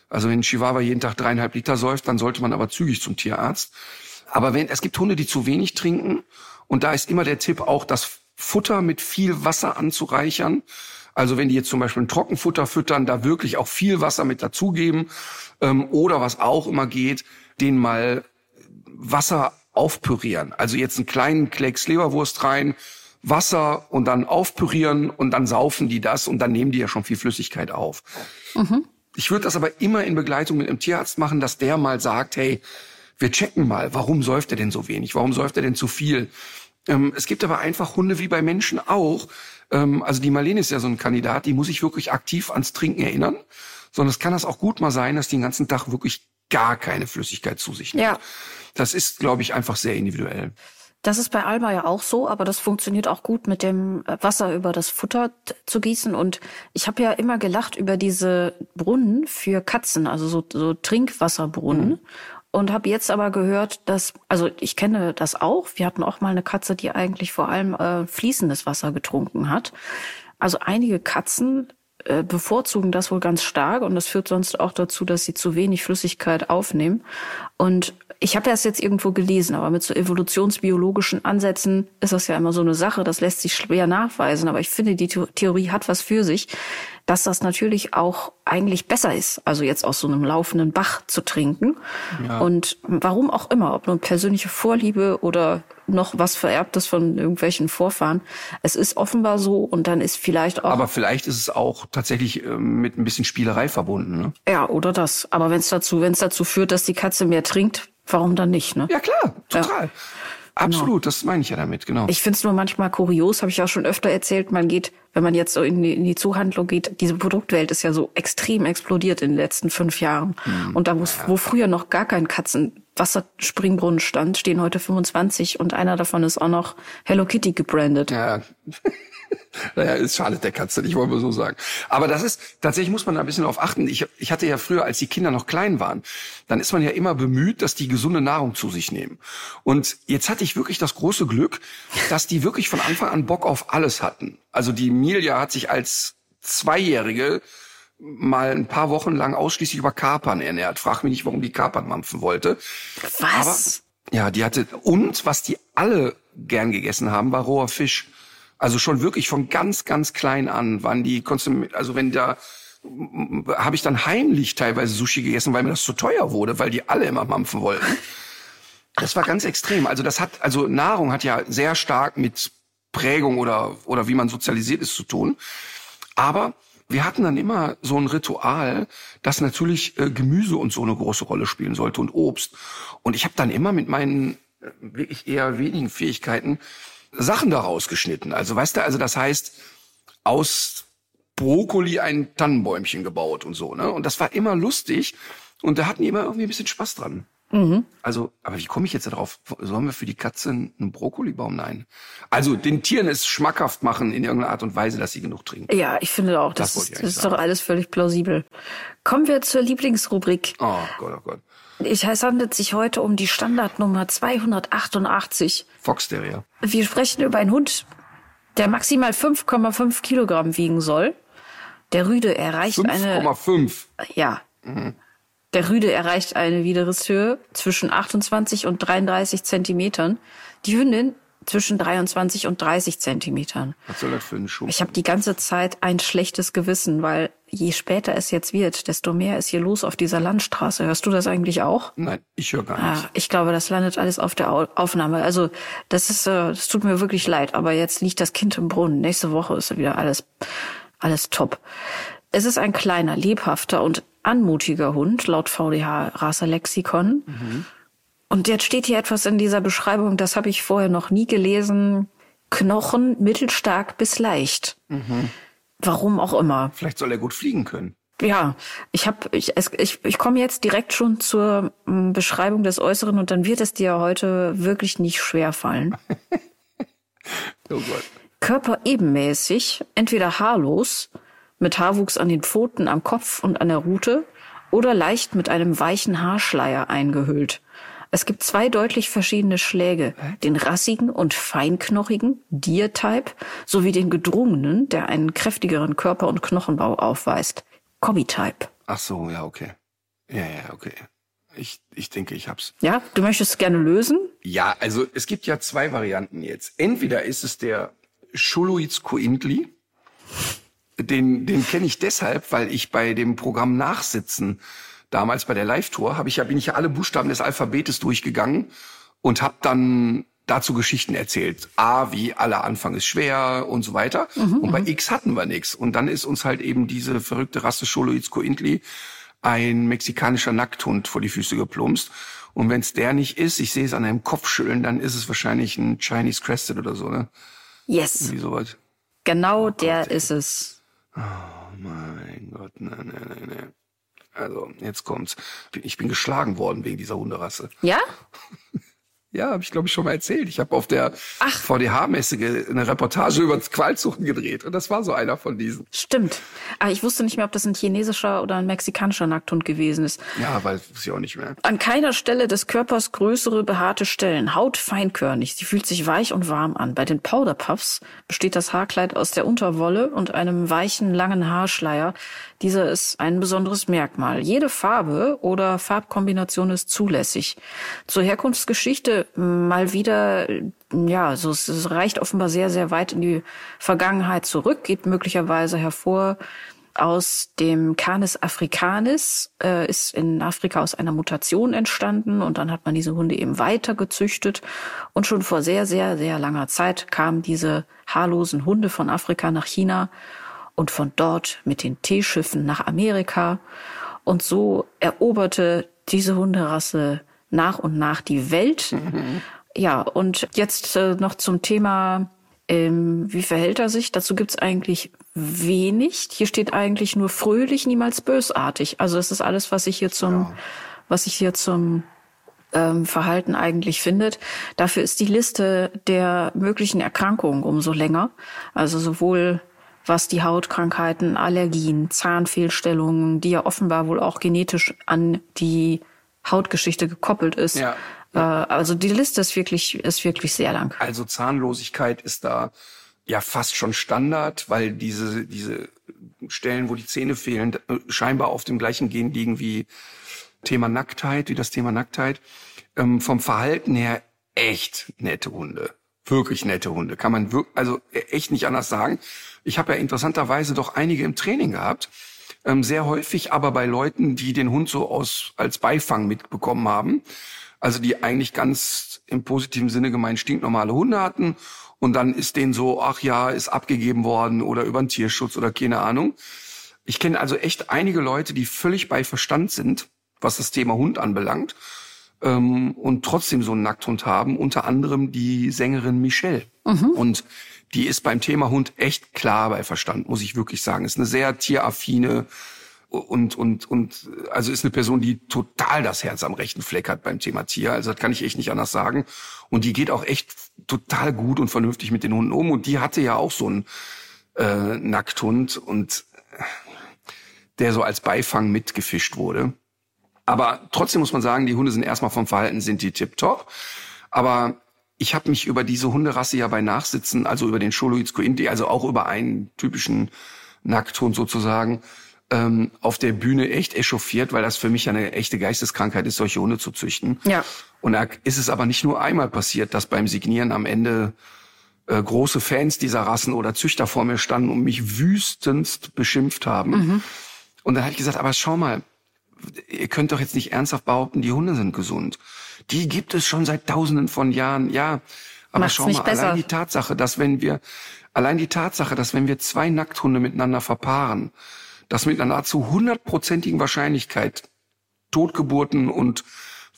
also wenn ein Chihuahua jeden Tag dreieinhalb Liter säuft, dann sollte man aber zügig zum Tierarzt. Aber wenn, es gibt Hunde, die zu wenig trinken und da ist immer der Tipp auch, das Futter mit viel Wasser anzureichern. Also wenn die jetzt zum Beispiel ein Trockenfutter füttern, da wirklich auch viel Wasser mit dazugeben. Ähm, oder was auch immer geht, den mal Wasser aufpürieren. Also jetzt einen kleinen Klecks Leberwurst rein, Wasser und dann aufpürieren und dann saufen die das und dann nehmen die ja schon viel Flüssigkeit auf. Mhm. Ich würde das aber immer in Begleitung mit einem Tierarzt machen, dass der mal sagt, hey, wir checken mal, warum säuft er denn so wenig? Warum säuft er denn zu viel? Ähm, es gibt aber einfach Hunde wie bei Menschen auch. Ähm, also die Marlene ist ja so ein Kandidat, die muss sich wirklich aktiv ans Trinken erinnern. Sondern es kann das auch gut mal sein, dass die den ganzen Tag wirklich gar keine Flüssigkeit zu sich nimmt. Ja. Das ist, glaube ich, einfach sehr individuell. Das ist bei Alma ja auch so, aber das funktioniert auch gut mit dem Wasser über das Futter zu gießen. Und ich habe ja immer gelacht über diese Brunnen für Katzen, also so, so Trinkwasserbrunnen. Mhm. Und habe jetzt aber gehört, dass, also ich kenne das auch, wir hatten auch mal eine Katze, die eigentlich vor allem äh, fließendes Wasser getrunken hat. Also einige Katzen äh, bevorzugen das wohl ganz stark und das führt sonst auch dazu, dass sie zu wenig Flüssigkeit aufnehmen. Und ich habe das jetzt irgendwo gelesen, aber mit so evolutionsbiologischen Ansätzen ist das ja immer so eine Sache, das lässt sich schwer nachweisen. Aber ich finde, die Theorie hat was für sich, dass das natürlich auch eigentlich besser ist, also jetzt aus so einem laufenden Bach zu trinken. Ja. Und warum auch immer, ob nur persönliche Vorliebe oder noch was Vererbtes von irgendwelchen Vorfahren. Es ist offenbar so und dann ist vielleicht auch. Aber vielleicht ist es auch tatsächlich äh, mit ein bisschen Spielerei verbunden. Ne? Ja, oder das. Aber wenn es dazu, wenn es dazu führt, dass die Katze mehr trinkt, warum dann nicht? Ne? Ja klar, total. Ja. Absolut, genau. das meine ich ja damit, genau. Ich finde es nur manchmal kurios, habe ich auch schon öfter erzählt, man geht, wenn man jetzt so in die, in die Zuhandlung geht, diese Produktwelt ist ja so extrem explodiert in den letzten fünf Jahren. Mhm. Und da, wo, wo früher noch gar kein Katzenwasserspringbrunnen stand, stehen heute 25 und einer davon ist auch noch Hello Kitty gebrandet. Ja. naja, ist schade der Katze, ich wollte mal so sagen. Aber das ist, tatsächlich muss man da ein bisschen darauf achten. Ich, ich hatte ja früher, als die Kinder noch klein waren, dann ist man ja immer bemüht, dass die gesunde Nahrung zu sich nehmen. Und jetzt hatte ich wirklich das große Glück, dass die wirklich von Anfang an Bock auf alles hatten. Also die Milja hat sich als Zweijährige mal ein paar Wochen lang ausschließlich über Kapern ernährt. Frag mich nicht, warum die Kapern mampfen wollte. Was? Aber, ja, die hatte, und was die alle gern gegessen haben, war roher Fisch. Also schon wirklich von ganz, ganz klein an waren die, also wenn da, habe ich dann heimlich teilweise Sushi gegessen, weil mir das zu teuer wurde, weil die alle immer mampfen wollten. Das war ganz extrem. Also das hat, also Nahrung hat ja sehr stark mit Prägung oder, oder wie man sozialisiert ist zu tun. Aber wir hatten dann immer so ein Ritual, dass natürlich äh, Gemüse und so eine große Rolle spielen sollte und Obst. Und ich habe dann immer mit meinen äh, wirklich eher wenigen Fähigkeiten Sachen daraus geschnitten. Also weißt du, also das heißt aus Brokkoli ein Tannenbäumchen gebaut und so, ne? Und das war immer lustig und da hatten die immer irgendwie ein bisschen Spaß dran. Mhm. Also, aber wie komme ich jetzt darauf? Sollen wir für die Katze einen Brokkolibaum? Nein. Also den Tieren es schmackhaft machen in irgendeiner Art und Weise, dass sie genug trinken. Ja, ich finde auch, das, Das ich das ist doch alles völlig plausibel. Kommen wir zur Lieblingsrubrik. Oh Gott, oh Gott. Ich, es handelt sich heute um die Standardnummer 288. Fox Terrier. Wir sprechen über einen Hund, der maximal 5,5 Kilogramm wiegen soll. Der Rüde erreicht eine, 5,5. ja. Der Rüde erreicht eine Widerrisshöhe zwischen 28 und 33 Zentimetern. Die Hündin zwischen 23 und 30 Zentimetern. Was soll das für ein Schuh? Ich habe die ganze Zeit ein schlechtes Gewissen, weil je später es jetzt wird, desto mehr ist hier los auf dieser Landstraße. Hörst du das eigentlich auch? Nein, ich höre gar nichts. Ah, ich glaube, das landet alles auf der Au- Aufnahme. Also das ist, äh, das tut mir wirklich leid. Aber jetzt liegt das Kind im Brunnen. Nächste Woche ist wieder alles, alles top. Es ist ein kleiner, lebhafter und anmutiger Hund laut VDH Raserlexikon. Und jetzt steht hier etwas in dieser Beschreibung, das habe ich vorher noch nie gelesen. Knochen mittelstark bis leicht. Warum auch immer. Vielleicht soll er gut fliegen können. Ja, ich habe ich, ich, ich komme jetzt direkt schon zur mm, Beschreibung des Äußeren und dann wird es dir heute wirklich nicht schwer fallen. Oh Gott. Körper ebenmäßig, entweder haarlos, mit Haarwuchs an den Pfoten, am Kopf und an der Rute oder leicht mit einem weichen Haarschleier eingehüllt. Es gibt zwei deutlich verschiedene Schläge, den rassigen und feinknochigen Deer-Type sowie den gedrungenen, der einen kräftigeren Körper- und Knochenbau aufweist, Cobby-Type. Ach so, ja, okay. Ja, ja, okay. Ich, ich denke, ich hab's. Ja, du möchtest es gerne lösen? Ja, also es gibt ja zwei Varianten jetzt. Entweder ist es der Schuluiz Cointli. Den, den kenne ich deshalb, weil ich bei dem Programm Nachsitzen damals bei der Live-Tour habe ich ja bin ich ja alle Buchstaben des Alphabetes durchgegangen und habe dann dazu Geschichten erzählt. A wie aller Anfang ist schwer und so weiter. und bei X hatten wir nichts. Und dann ist uns halt eben diese verrückte Rasse Scholoiz Cointli ein mexikanischer Nackthund vor die Füße geplumpst. Und wenn es der nicht ist, ich sehe es an einem Kopfschütteln, dann ist es wahrscheinlich ein Chinese Crested oder so, ne? Yes, Wie sowas. genau der ist es. Mein Gott, nein, nein, nein, nein. Also, jetzt kommt's. Ich bin geschlagen worden wegen dieser Hunderasse. Ja? Ja, habe ich glaube ich schon mal erzählt. Ich habe auf der VDH-Messe eine Reportage über Qualzuchten gedreht und das war so einer von diesen. Stimmt. Aber ich wusste nicht mehr, ob das ein chinesischer oder ein mexikanischer Nackthund gewesen ist. Ja, weiß ich auch nicht mehr. An keiner Stelle des Körpers größere behaarte Stellen. Haut feinkörnig. Sie fühlt sich weich und warm an. Bei den Powder Puffs besteht das Haarkleid aus der Unterwolle und einem weichen, langen Haarschleier. Dieser ist ein besonderes Merkmal. Jede Farbe oder Farbkombination ist zulässig. Zur Herkunftsgeschichte mal wieder, ja, so, es es reicht offenbar sehr, sehr weit in die Vergangenheit zurück, geht möglicherweise hervor aus dem Canis africanis, äh, ist in Afrika aus einer Mutation entstanden und dann hat man diese Hunde eben weiter gezüchtet. Und schon vor sehr, sehr, sehr langer Zeit kamen diese haarlosen Hunde von Afrika nach China und von dort mit den Teeschiffen nach Amerika. Und so eroberte diese Hunderasse nach und nach die Welt. Ja, und jetzt äh, noch zum Thema ähm, wie verhält er sich? Dazu gibt's eigentlich wenig. Hier steht eigentlich nur fröhlich, niemals bösartig. Also das ist alles, was ich hier zum, was ich hier zum ähm, Verhalten eigentlich findet. Dafür ist die Liste der möglichen Erkrankungen umso länger. Also sowohl was die Hautkrankheiten, Allergien, Zahnfehlstellungen, die ja offenbar wohl auch genetisch an die Hautgeschichte gekoppelt ist. Ja. Äh, also die Liste ist wirklich, ist wirklich sehr lang. Also Zahnlosigkeit ist da ja fast schon Standard, weil diese, diese Stellen, wo die Zähne fehlen, äh, scheinbar auf dem gleichen Gen liegen wie Thema Nacktheit, wie das Thema Nacktheit. Ähm, vom Verhalten her echt nette Hunde. Wirklich nette Hunde. Kann man wirklich, also äh, echt nicht anders sagen. Ich habe ja interessanterweise doch einige im Training gehabt. Ähm, sehr häufig aber bei Leuten, die den Hund so aus, als Beifang mitbekommen haben. Also die eigentlich ganz im positiven Sinne gemeint stinknormale Hunde hatten. Und dann ist denen so, ach ja, ist abgegeben worden oder über den Tierschutz oder keine Ahnung. Ich kenne also echt einige Leute, die völlig bei Verstand sind, was das Thema Hund anbelangt, ähm, und trotzdem so einen Nackthund haben. Unter anderem die Sängerin Michelle. Und die ist beim Thema Hund echt klar bei Verstand, muss ich wirklich sagen. Ist eine sehr tieraffine und und und also ist eine Person, die total das Herz am rechten Fleck hat beim Thema Tier. Also das kann ich echt nicht anders sagen. Und die geht auch echt total gut und vernünftig mit den Hunden um. Und die hatte ja auch so einen äh, Nackthund und der so als Beifang mitgefischt wurde. Aber trotzdem muss man sagen, die Hunde sind erstmal vom Verhalten sind die tipptopp. Aber ich habe mich über diese Hunderasse ja bei Nachsitzen, also über den Choloids Cointi, also auch über einen typischen Nackthund sozusagen, ähm, auf der Bühne echt echauffiert, weil das für mich ja eine echte Geisteskrankheit ist, solche Hunde zu züchten. Ja. Und da ist es aber nicht nur einmal passiert, dass beim Signieren am Ende äh, große Fans dieser Rassen oder Züchter vor mir standen und mich wüstendst beschimpft haben. Und dann habe ich gesagt, aber schau mal, ihr könnt doch jetzt nicht ernsthaft behaupten, die Hunde sind gesund. Die gibt es schon seit tausenden von Jahren, ja. Aber Macht's schau mal, besser. allein die Tatsache, dass wenn wir, allein die Tatsache, dass wenn wir zwei Nackthunde miteinander verpaaren, dass mit einer nahezu hundertprozentigen Wahrscheinlichkeit Totgeburten und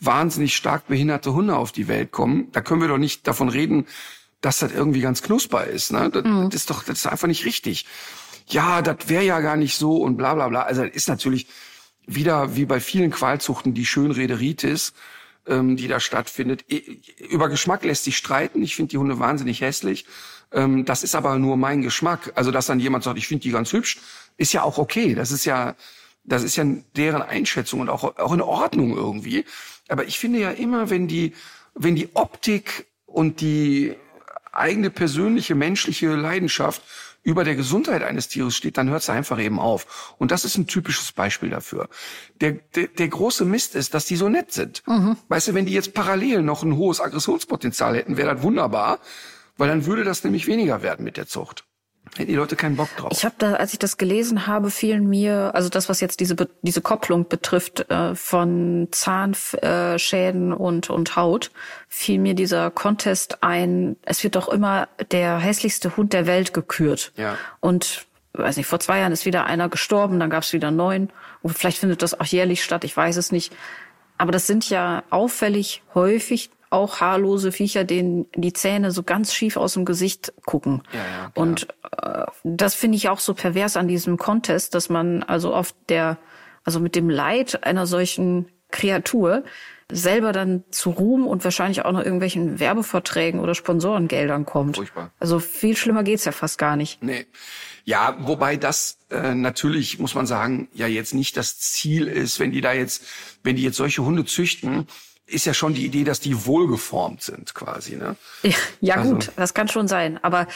wahnsinnig stark behinderte Hunde auf die Welt kommen, da können wir doch nicht davon reden, dass das irgendwie ganz knusper ist. Ne? Das, Mhm. das ist doch, das ist einfach nicht richtig. Ja, das wäre ja gar nicht so und bla bla bla. Also das ist natürlich wieder wie bei vielen Qualzuchten die Schönrederitis, ähm, die da stattfindet. Über Geschmack lässt sich streiten. Ich finde die Hunde wahnsinnig hässlich. Ähm, das ist aber nur mein Geschmack. Also dass dann jemand sagt, ich finde die ganz hübsch, ist ja auch okay. Das ist ja, das ist ja deren Einschätzung und auch, auch in Ordnung irgendwie. Aber ich finde ja immer, wenn die, wenn die Optik und die eigene persönliche menschliche Leidenschaft über der Gesundheit eines Tieres steht, dann hört es einfach eben auf. Und das ist ein typisches Beispiel dafür. Der, der, der große Mist ist, dass die so nett sind. Weißt du, wenn die jetzt parallel noch ein hohes Aggressionspotenzial hätten, wäre das wunderbar, weil dann würde das nämlich weniger werden mit der Zucht. Hätten die Leute keinen Bock drauf. Ich habe da, als ich das gelesen habe, fielen mir, also das, was jetzt diese diese Kopplung betrifft äh, von Zahnschäden und und Haut, fiel mir dieser Contest ein. Es wird doch immer der hässlichste Hund der Welt gekürt. Ja. Und weiß nicht, vor zwei Jahren ist wieder einer gestorben, dann gab es wieder neun. Und vielleicht findet das auch jährlich statt, ich weiß es nicht. Aber das sind ja auffällig häufig auch haarlose Viecher, denen die Zähne so ganz schief aus dem Gesicht gucken. Ja, ja, klar. Und äh, das finde ich auch so pervers an diesem Contest, dass man also auf der, also mit dem Leid einer solchen Kreatur selber dann zu Ruhm und wahrscheinlich auch noch irgendwelchen Werbeverträgen oder Sponsorengeldern kommt. Furchtbar. Also viel schlimmer geht's ja fast gar nicht. Nee. Ja, wobei das äh, natürlich, muss man sagen, ja jetzt nicht das Ziel ist, wenn die da jetzt, wenn die jetzt solche Hunde züchten, ist ja schon die Idee, dass die wohlgeformt sind quasi, ne? Ja, ja Also- gut, das kann schon sein. Aber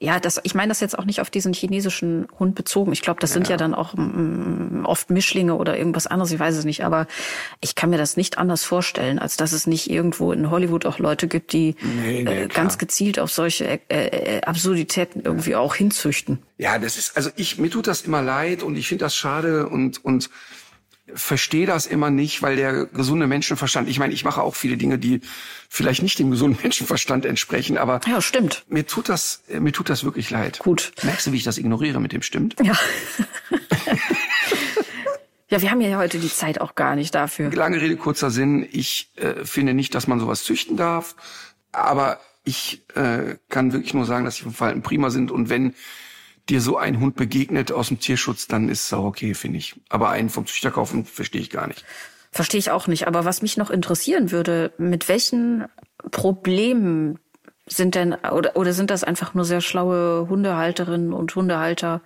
ja, das, ich meine das jetzt auch nicht auf diesen chinesischen Hund bezogen. Ich glaube, das sind ja dann auch mm, oft Mischlinge oder irgendwas anderes, ich weiß es nicht. Aber ich kann mir das nicht anders vorstellen, als dass es nicht irgendwo in Hollywood auch Leute gibt, die Nee, nee, äh, ganz gezielt auf solche äh, äh, Absurditäten irgendwie auch hinzüchten. Ja, das ist, also ich, mir tut das immer leid und ich finde das schade und, und verstehe das immer nicht, weil der gesunde Menschenverstand, ich meine, ich mache auch viele Dinge, die vielleicht nicht dem gesunden Menschenverstand entsprechen, aber Ja, stimmt. mir tut das, äh, mir tut das wirklich leid. Gut. Merkst du, wie ich das ignoriere mit dem stimmt? Ja. ja, wir haben ja heute die Zeit auch gar nicht dafür. Lange Rede, kurzer Sinn. Ich äh, finde nicht, dass man sowas züchten darf. Aber ich äh, kann wirklich nur sagen, dass die Verhalten prima sind. Und wenn dir so ein Hund begegnet aus dem Tierschutz, dann ist es auch okay, finde ich. Aber einen vom Züchter kaufen, verstehe ich gar nicht. Verstehe ich auch nicht. Aber was mich noch interessieren würde, mit welchen Problemen sind denn, oder, oder sind das einfach nur sehr schlaue Hundehalterinnen und Hundehalter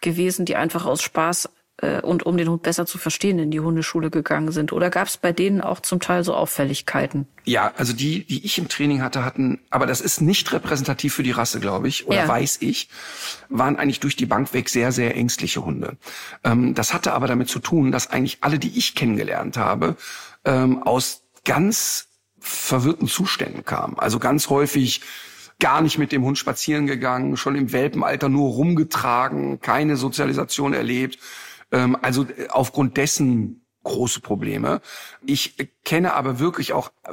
gewesen, die einfach aus Spaß äh, und um den Hund besser zu verstehen in die Hundeschule gegangen sind? Oder gab es bei denen auch zum Teil so Auffälligkeiten? Ja, also die, die ich im Training hatte, hatten, aber das ist nicht repräsentativ für die Rasse, glaube ich, oder Ja. weiß ich, waren eigentlich durch die Bank weg sehr, sehr ängstliche Hunde. Ähm, das hatte aber damit zu tun, dass eigentlich alle, die ich kennengelernt habe, ähm, aus ganz verwirrten Zuständen kamen. Also ganz häufig gar nicht mit dem Hund spazieren gegangen, schon im Welpenalter nur rumgetragen, keine Sozialisation erlebt. Ähm, also äh, aufgrund dessen große Probleme. Ich äh, kenne aber wirklich auch äh,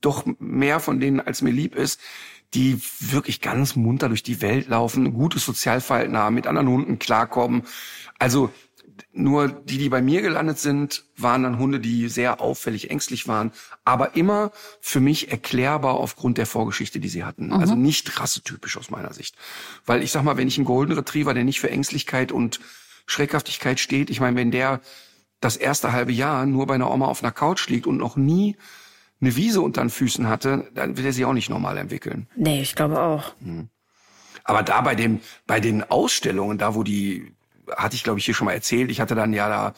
doch mehr von denen, als mir lieb ist, die wirklich ganz munter durch die Welt laufen, ein gutes Sozialverhalten haben, mit anderen Hunden klarkommen. Also Nur die, die bei mir gelandet sind, waren dann Hunde, die sehr auffällig ängstlich waren, aber immer für mich erklärbar aufgrund der Vorgeschichte, die sie hatten. Also nicht rassetypisch aus meiner Sicht. Weil ich sag mal, wenn ich einen Golden Retriever, der nicht für Ängstlichkeit und Schreckhaftigkeit steht, ich meine, wenn der das erste halbe Jahr nur bei einer Oma auf einer Couch liegt und noch nie eine Wiese unter den Füßen hatte, dann wird er sich auch nicht normal entwickeln. Nee, ich glaube auch. Aber da bei dem, bei den Ausstellungen, da wo die, hatte ich glaube ich hier schon mal erzählt, ich hatte dann ja da,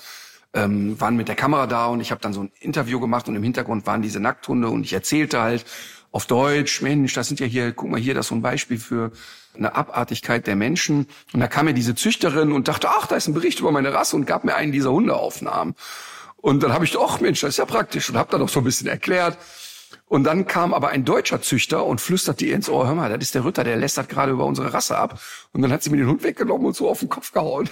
ähm, waren mit der Kamera da und ich habe dann so ein Interview gemacht und im Hintergrund waren diese Nackthunde und ich erzählte halt auf Deutsch, Mensch, das sind ja hier, guck mal hier, das ist so ein Beispiel für eine Abartigkeit der Menschen. Und da kam mir diese Züchterin und dachte, ach, da ist ein Bericht über meine Rasse und gab mir einen dieser Hundeaufnahmen. Und dann habe ich, ach Mensch, das ist ja praktisch und habe dann noch so ein bisschen erklärt. Und dann kam aber ein deutscher Züchter und flüsterte ihr ins Ohr, hör mal, das ist der Ritter, der lästert gerade über unsere Rasse ab. Und dann hat sie mir den Hund weggenommen und so auf den Kopf gehauen.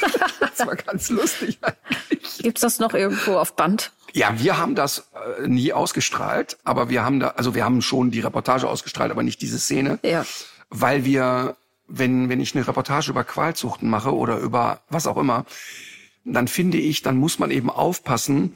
das war ganz lustig eigentlich. Gibt's das noch irgendwo auf Band? Ja, wir haben das äh, nie ausgestrahlt, aber wir haben da, also wir haben schon die Reportage ausgestrahlt, aber nicht diese Szene, Ja. Weil wir, wenn, wenn ich eine Reportage über Qualzuchten mache oder über was auch immer, dann finde ich, dann muss man eben aufpassen,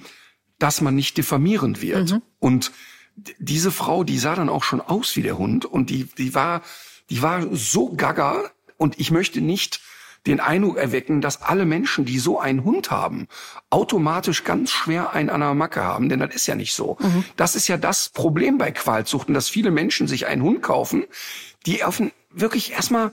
dass man nicht diffamierend wird. Und d- diese Frau, die sah dann auch schon aus wie der Hund und die, die war, die war so gaga und ich möchte nicht den Eindruck erwecken, dass alle Menschen, die so einen Hund haben, automatisch ganz schwer einen an der Macke haben, denn das ist ja nicht so. Das ist ja das Problem bei Qualzuchten, dass viele Menschen sich einen Hund kaufen, die auf ein, wirklich erstmal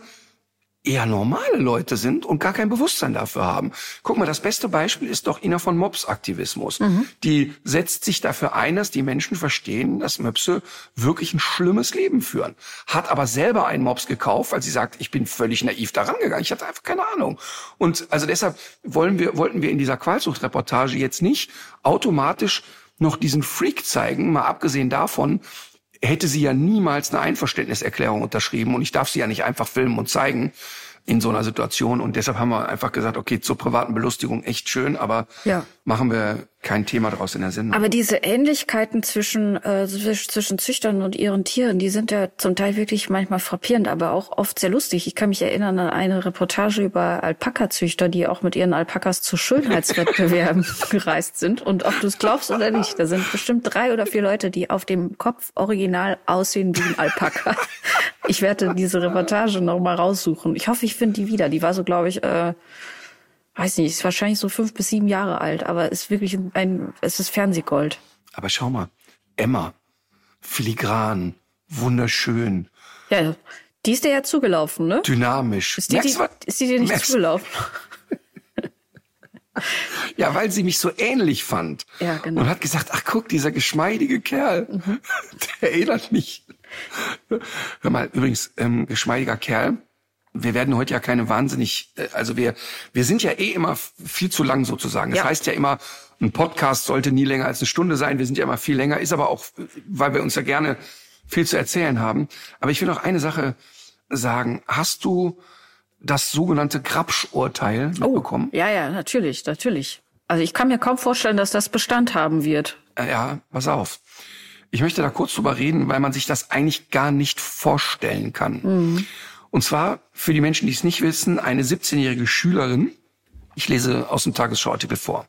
eher normale Leute sind und gar kein Bewusstsein dafür haben. Guck mal, das beste Beispiel ist doch Ina von Mops Aktivismus. Die setzt sich dafür ein, dass die Menschen verstehen, dass Möpse wirklich ein schlimmes Leben führen. Hat aber selber einen Mops gekauft, weil sie sagt, ich bin völlig naiv daran gegangen. Ich hatte einfach keine Ahnung. Und also deshalb wollen wir, wollten wir in dieser Qualzuchtreportage jetzt nicht automatisch noch diesen Freak zeigen, mal abgesehen davon, hätte sie ja niemals eine Einverständniserklärung unterschrieben und ich darf sie ja nicht einfach filmen und zeigen in so einer Situation und deshalb haben wir einfach gesagt, okay, zur privaten Belustigung echt schön, aber Ja. Machen wir kein Thema draus in der Sendung. Aber diese Ähnlichkeiten zwischen, äh, zwisch- zwischen Züchtern und ihren Tieren, die sind ja zum Teil wirklich manchmal frappierend, aber auch oft sehr lustig. Ich kann mich erinnern an eine Reportage über Alpaka-Züchter, die auch mit ihren Alpakas zu Schönheitswettbewerben gereist sind. Und ob du es glaubst oder nicht, da sind bestimmt drei oder vier Leute, die auf dem Kopf original aussehen wie ein Alpaka. Ich werde diese Reportage noch mal raussuchen. Ich hoffe, ich finde die wieder. Die war so, glaube ich, äh, weiß nicht, ist wahrscheinlich so fünf bis sieben Jahre alt, aber ist wirklich ein, es ist Fernsehgold. aber schau mal, Emma, filigran, wunderschön, Ja, die ist dir ja zugelaufen, ne? dynamisch. Ist die, die, ist die dir nicht Merkst- zugelaufen? Ja, weil sie mich so ähnlich fand. Ja, genau. Und hat gesagt, ach guck, dieser geschmeidige Kerl, der erinnert mich. Hör mal, übrigens, ähm, geschmeidiger Kerl. Wir werden heute ja keine wahnsinnig, äh, also wir, wir sind ja eh immer viel zu lang sozusagen. Das Ja. heißt ja immer, ein Podcast sollte nie länger als eine Stunde sein. Wir sind ja immer viel länger, ist aber auch, weil wir uns ja gerne viel zu erzählen haben. Aber ich will noch eine Sache sagen. Hast du das sogenannte Grabsch-Urteil mitbekommen? Ja, ja, natürlich, natürlich. Also ich kann mir kaum vorstellen, dass das Bestand haben wird. Äh, Ja, pass auf. Ich möchte da kurz drüber reden, weil man sich das eigentlich gar nicht vorstellen kann. Und zwar für die Menschen, die es nicht wissen, eine 17-jährige Schülerin. Ich lese aus dem Tagesschauartikel vor.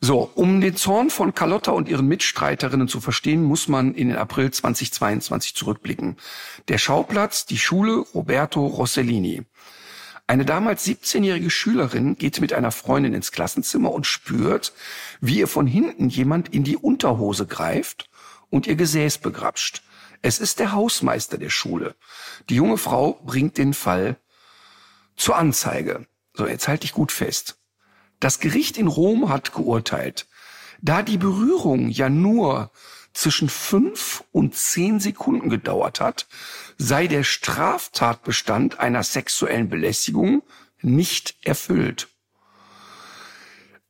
So, um den Zorn von Carlotta und ihren Mitstreiterinnen zu verstehen, muss man in den April 2022 zurückblicken. Der Schauplatz, die Schule Roberto Rossellini. Eine damals 17-jährige Schülerin geht mit einer Freundin ins Klassenzimmer und spürt, wie ihr von hinten jemand in die Unterhose greift und ihr Gesäß begrapscht. Es ist der Hausmeister der Schule. Die junge Frau bringt den Fall zur Anzeige. So, jetzt halte ich gut fest. Das Gericht in Rom hat geurteilt, da die Berührung ja nur zwischen fünf und zehn Sekunden gedauert hat, sei der Straftatbestand einer sexuellen Belästigung nicht erfüllt.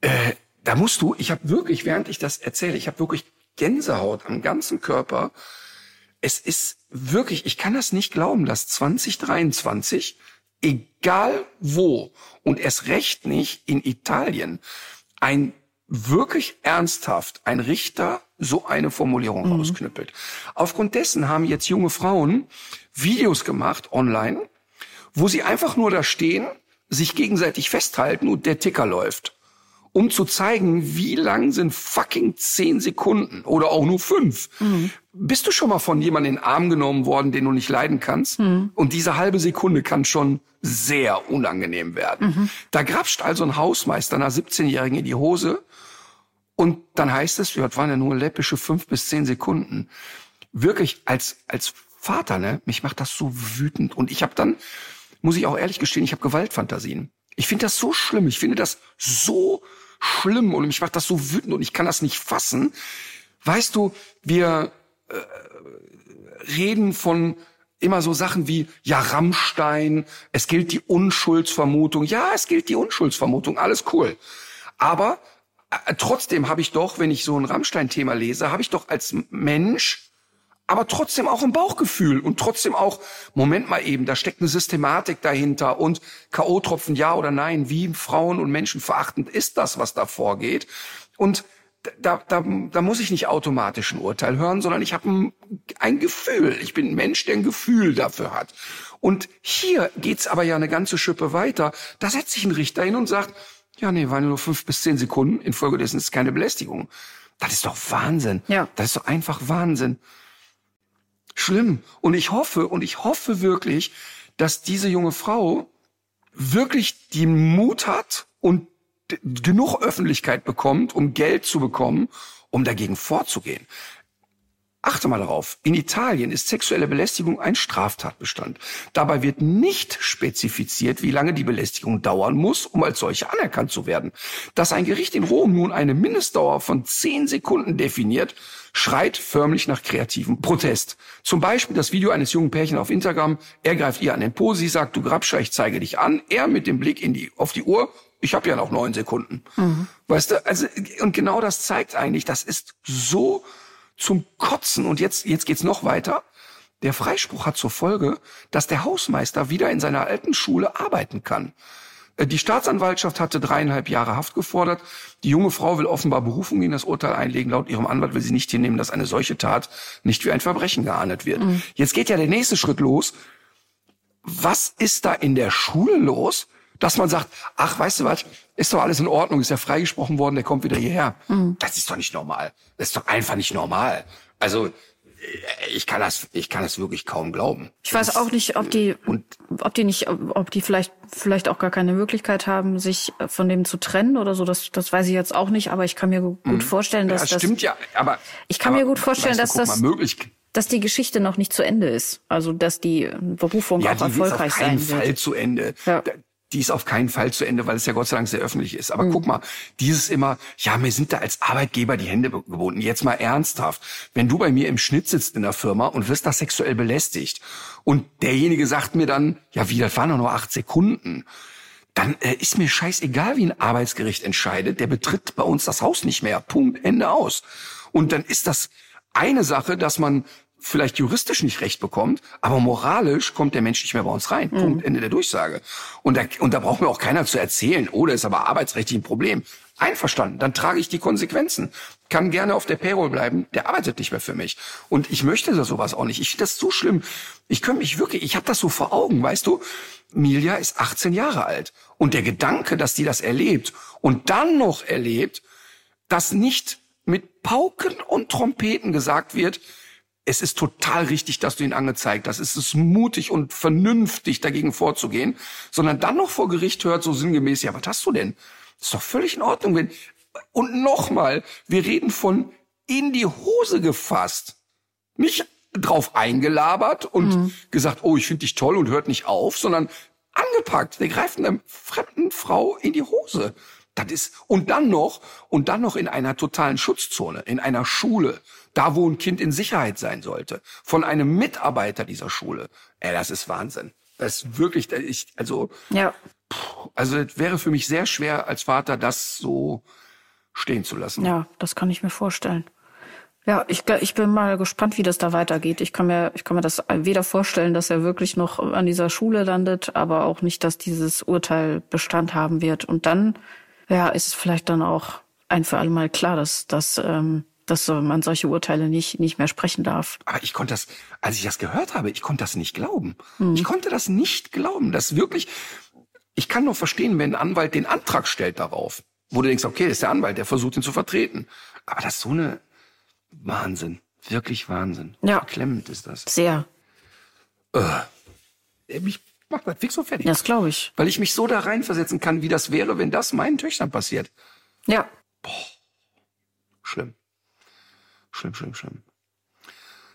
Äh, da musst du, ich habe wirklich, während ich das erzähle, ich habe wirklich Gänsehaut am ganzen Körper. Es ist wirklich, ich kann das nicht glauben, dass 2023, egal wo und erst recht nicht in Italien, ein wirklich ernsthaft ein Richter so eine Formulierung rausknüppelt. Aufgrund dessen haben jetzt junge Frauen Videos gemacht online, wo sie einfach nur da stehen, sich gegenseitig festhalten und der Ticker läuft. Um zu zeigen, wie lang sind fucking zehn Sekunden oder auch nur fünf. Mhm. Bist du schon mal von jemandem in den Arm genommen worden, den du nicht leiden kannst? Mhm. Und diese halbe Sekunde kann schon sehr unangenehm werden. Mhm. Da grapscht also ein Hausmeister einer 17-Jährigen in die Hose und dann heißt es, ja, das waren ja nur läppische fünf bis zehn Sekunden. Wirklich als, als Vater, ne, mich macht das so wütend. Und ich habe dann, muss ich auch ehrlich gestehen, ich habe Gewaltfantasien. Ich finde das so schlimm. Ich finde das so schlimm und mich macht das so wütend und ich kann das nicht fassen. Weißt du, wir äh, reden von immer so Sachen wie, ja, Rammstein, es gilt die Unschuldsvermutung. Ja, es gilt die Unschuldsvermutung, alles cool. Aber äh, trotzdem habe ich doch, wenn ich so ein Rammstein-Thema lese, habe ich doch als Mensch aber trotzdem auch ein Bauchgefühl und trotzdem auch, Moment mal eben, da steckt eine Systematik dahinter und K.O.-Tropfen ja oder nein, wie Frauen und Menschen verachtend ist das, was da vorgeht. Und da, da, da muss ich nicht automatisch ein Urteil hören, sondern ich habe ein, ein Gefühl. Ich bin ein Mensch, der ein Gefühl dafür hat. Und hier geht's aber ja eine ganze Schippe weiter. Da setzt sich ein Richter hin und sagt, ja, nee, waren nur fünf bis zehn Sekunden, infolgedessen ist keine Belästigung. Das ist doch Wahnsinn. Ja. Das ist doch einfach Wahnsinn schlimm. Und ich hoffe, und ich hoffe wirklich, dass diese junge Frau wirklich den Mut hat und genug Öffentlichkeit bekommt, um Geld zu bekommen, um dagegen vorzugehen. Achte mal darauf. In Italien ist sexuelle Belästigung ein Straftatbestand. Dabei wird nicht spezifiziert, wie lange die Belästigung dauern muss, um als solche anerkannt zu werden. Dass ein Gericht in Rom nun eine Mindestdauer von zehn Sekunden definiert, schreit förmlich nach kreativem Protest. Zum Beispiel das Video eines jungen Pärchen auf Instagram. Er greift ihr an den Po, sie sagt, du Grabscher, ich zeige dich an. Er mit dem Blick in die, auf die Uhr, ich habe ja noch neun Sekunden. Mhm. Weißt du, also, und genau das zeigt eigentlich, das ist so zum Kotzen. Und jetzt, jetzt geht's noch weiter. Der Freispruch hat zur Folge, dass der Hausmeister wieder in seiner alten Schule arbeiten kann. Äh, die Staatsanwaltschaft hatte dreieinhalb Jahre Haft gefordert. Die junge Frau will offenbar Berufung in das Urteil einlegen. Laut ihrem Anwalt will sie nicht hinnehmen, dass eine solche Tat nicht wie ein Verbrechen geahndet wird. Mhm. Jetzt geht ja der nächste Schritt los. Was ist da in der Schule los? Dass man sagt, ach, weißt du was, ist doch alles in Ordnung, ist ja freigesprochen worden, der kommt wieder hierher. Mhm. Das ist doch nicht normal. Das ist doch einfach nicht normal. Also ich kann das, ich kann das wirklich kaum glauben. Ich weiß auch nicht, ob die, und, ob die nicht, ob die vielleicht, vielleicht auch gar keine Möglichkeit haben, sich von dem zu trennen oder so. Das, das weiß ich jetzt auch nicht. Aber ich kann mir gut mhm. vorstellen, dass ja, das stimmt ja. Aber ich kann aber, mir gut vorstellen, dass das, möglich, dass die Geschichte noch nicht zu Ende ist. Also dass die Berufung ja, auch erfolgreich sein wird. Fall zu Ende. Ja die ist auf keinen Fall zu Ende, weil es ja Gott sei Dank sehr öffentlich ist. Aber mhm. guck mal, dieses immer, ja, mir sind da als Arbeitgeber die Hände gebunden. Jetzt mal ernsthaft. Wenn du bei mir im Schnitt sitzt in der Firma und wirst da sexuell belästigt und derjenige sagt mir dann, ja, wie, das waren doch nur acht Sekunden, dann äh, ist mir scheißegal, wie ein Arbeitsgericht entscheidet. Der betritt bei uns das Haus nicht mehr. Punkt, Ende aus. Und dann ist das eine Sache, dass man vielleicht juristisch nicht recht bekommt, aber moralisch kommt der Mensch nicht mehr bei uns rein. Mhm. Punkt, Ende der Durchsage. Und da, und da braucht mir auch keiner zu erzählen, oh, das ist aber arbeitsrechtlich ein Problem. Einverstanden, dann trage ich die Konsequenzen. Kann gerne auf der Payroll bleiben, der arbeitet nicht mehr für mich. Und ich möchte da sowas auch nicht. Ich finde das so schlimm. Ich könnte mich wirklich, ich habe das so vor Augen, weißt du, Milja ist 18 Jahre alt. Und der Gedanke, dass die das erlebt und dann noch erlebt, dass nicht mit Pauken und Trompeten gesagt wird, es ist total richtig, dass du ihn angezeigt hast. Es ist mutig und vernünftig, dagegen vorzugehen, sondern dann noch vor Gericht hört so sinngemäß, ja, was hast du denn? Das ist doch völlig in Ordnung, wenn, und nochmal, wir reden von in die Hose gefasst. Nicht drauf eingelabert und mhm. gesagt, oh, ich finde dich toll und hört nicht auf, sondern angepackt. Der greift einer fremden Frau in die Hose. Das ist, und dann noch, und dann noch in einer totalen Schutzzone, in einer Schule da wo ein Kind in Sicherheit sein sollte, von einem Mitarbeiter dieser Schule. Ey, das ist Wahnsinn. Das ist wirklich, ich, also, ja. also es wäre für mich sehr schwer als Vater, das so stehen zu lassen. Ja, das kann ich mir vorstellen. Ja, ich, ich bin mal gespannt, wie das da weitergeht. Ich kann mir, ich kann mir das weder vorstellen, dass er wirklich noch an dieser Schule landet, aber auch nicht, dass dieses Urteil Bestand haben wird. Und dann, ja, ist es vielleicht dann auch ein für alle Mal klar, dass, dass ähm, dass man solche Urteile nicht, nicht mehr sprechen darf. Aber ich konnte das, als ich das gehört habe, ich konnte das nicht glauben. Hm. Ich konnte das nicht glauben, dass wirklich, Ich kann nur verstehen, wenn ein Anwalt den Antrag stellt darauf, wo du denkst, okay, das ist der Anwalt, der versucht ihn zu vertreten. Aber das ist so eine Wahnsinn. Wirklich Wahnsinn. Ja. Beklemmend ist das. Sehr. Mich macht das fix so fertig. Das glaube ich. Weil ich mich so da reinversetzen kann, wie das wäre, wenn das meinen Töchtern passiert. Ja. Schlimm. Schlimm, schlimm, schlimm.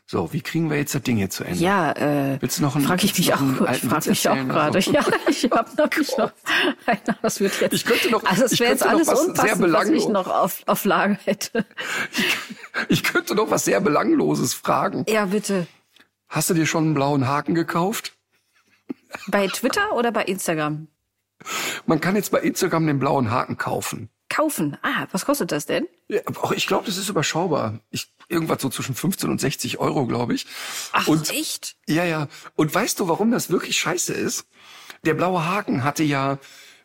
So, wie kriegen wir jetzt das Ding hier zu Ende? Ja, äh, Willst du noch einen- frag ich mich auch, ich frag mich auch gerade. Ja, ich habe noch, noch einer, das wird jetzt. Ich könnte noch- also es ich wäre jetzt alles unpassend, was ich noch auf, auf Lager hätte. Ich könnte noch was sehr Belangloses fragen. Ja, bitte. Hast du dir schon einen blauen Haken gekauft? Bei Twitter oder bei Instagram? Man kann jetzt bei Instagram den blauen Haken kaufen. Kaufen. Ah, was kostet das denn? Ja, auch ich glaube, das ist überschaubar. Ich, irgendwas so zwischen 15 und 60 Euro, glaube ich. Ach, und, echt? Ja, ja. Und weißt du, warum das wirklich scheiße ist? Der blaue Haken hatte ja,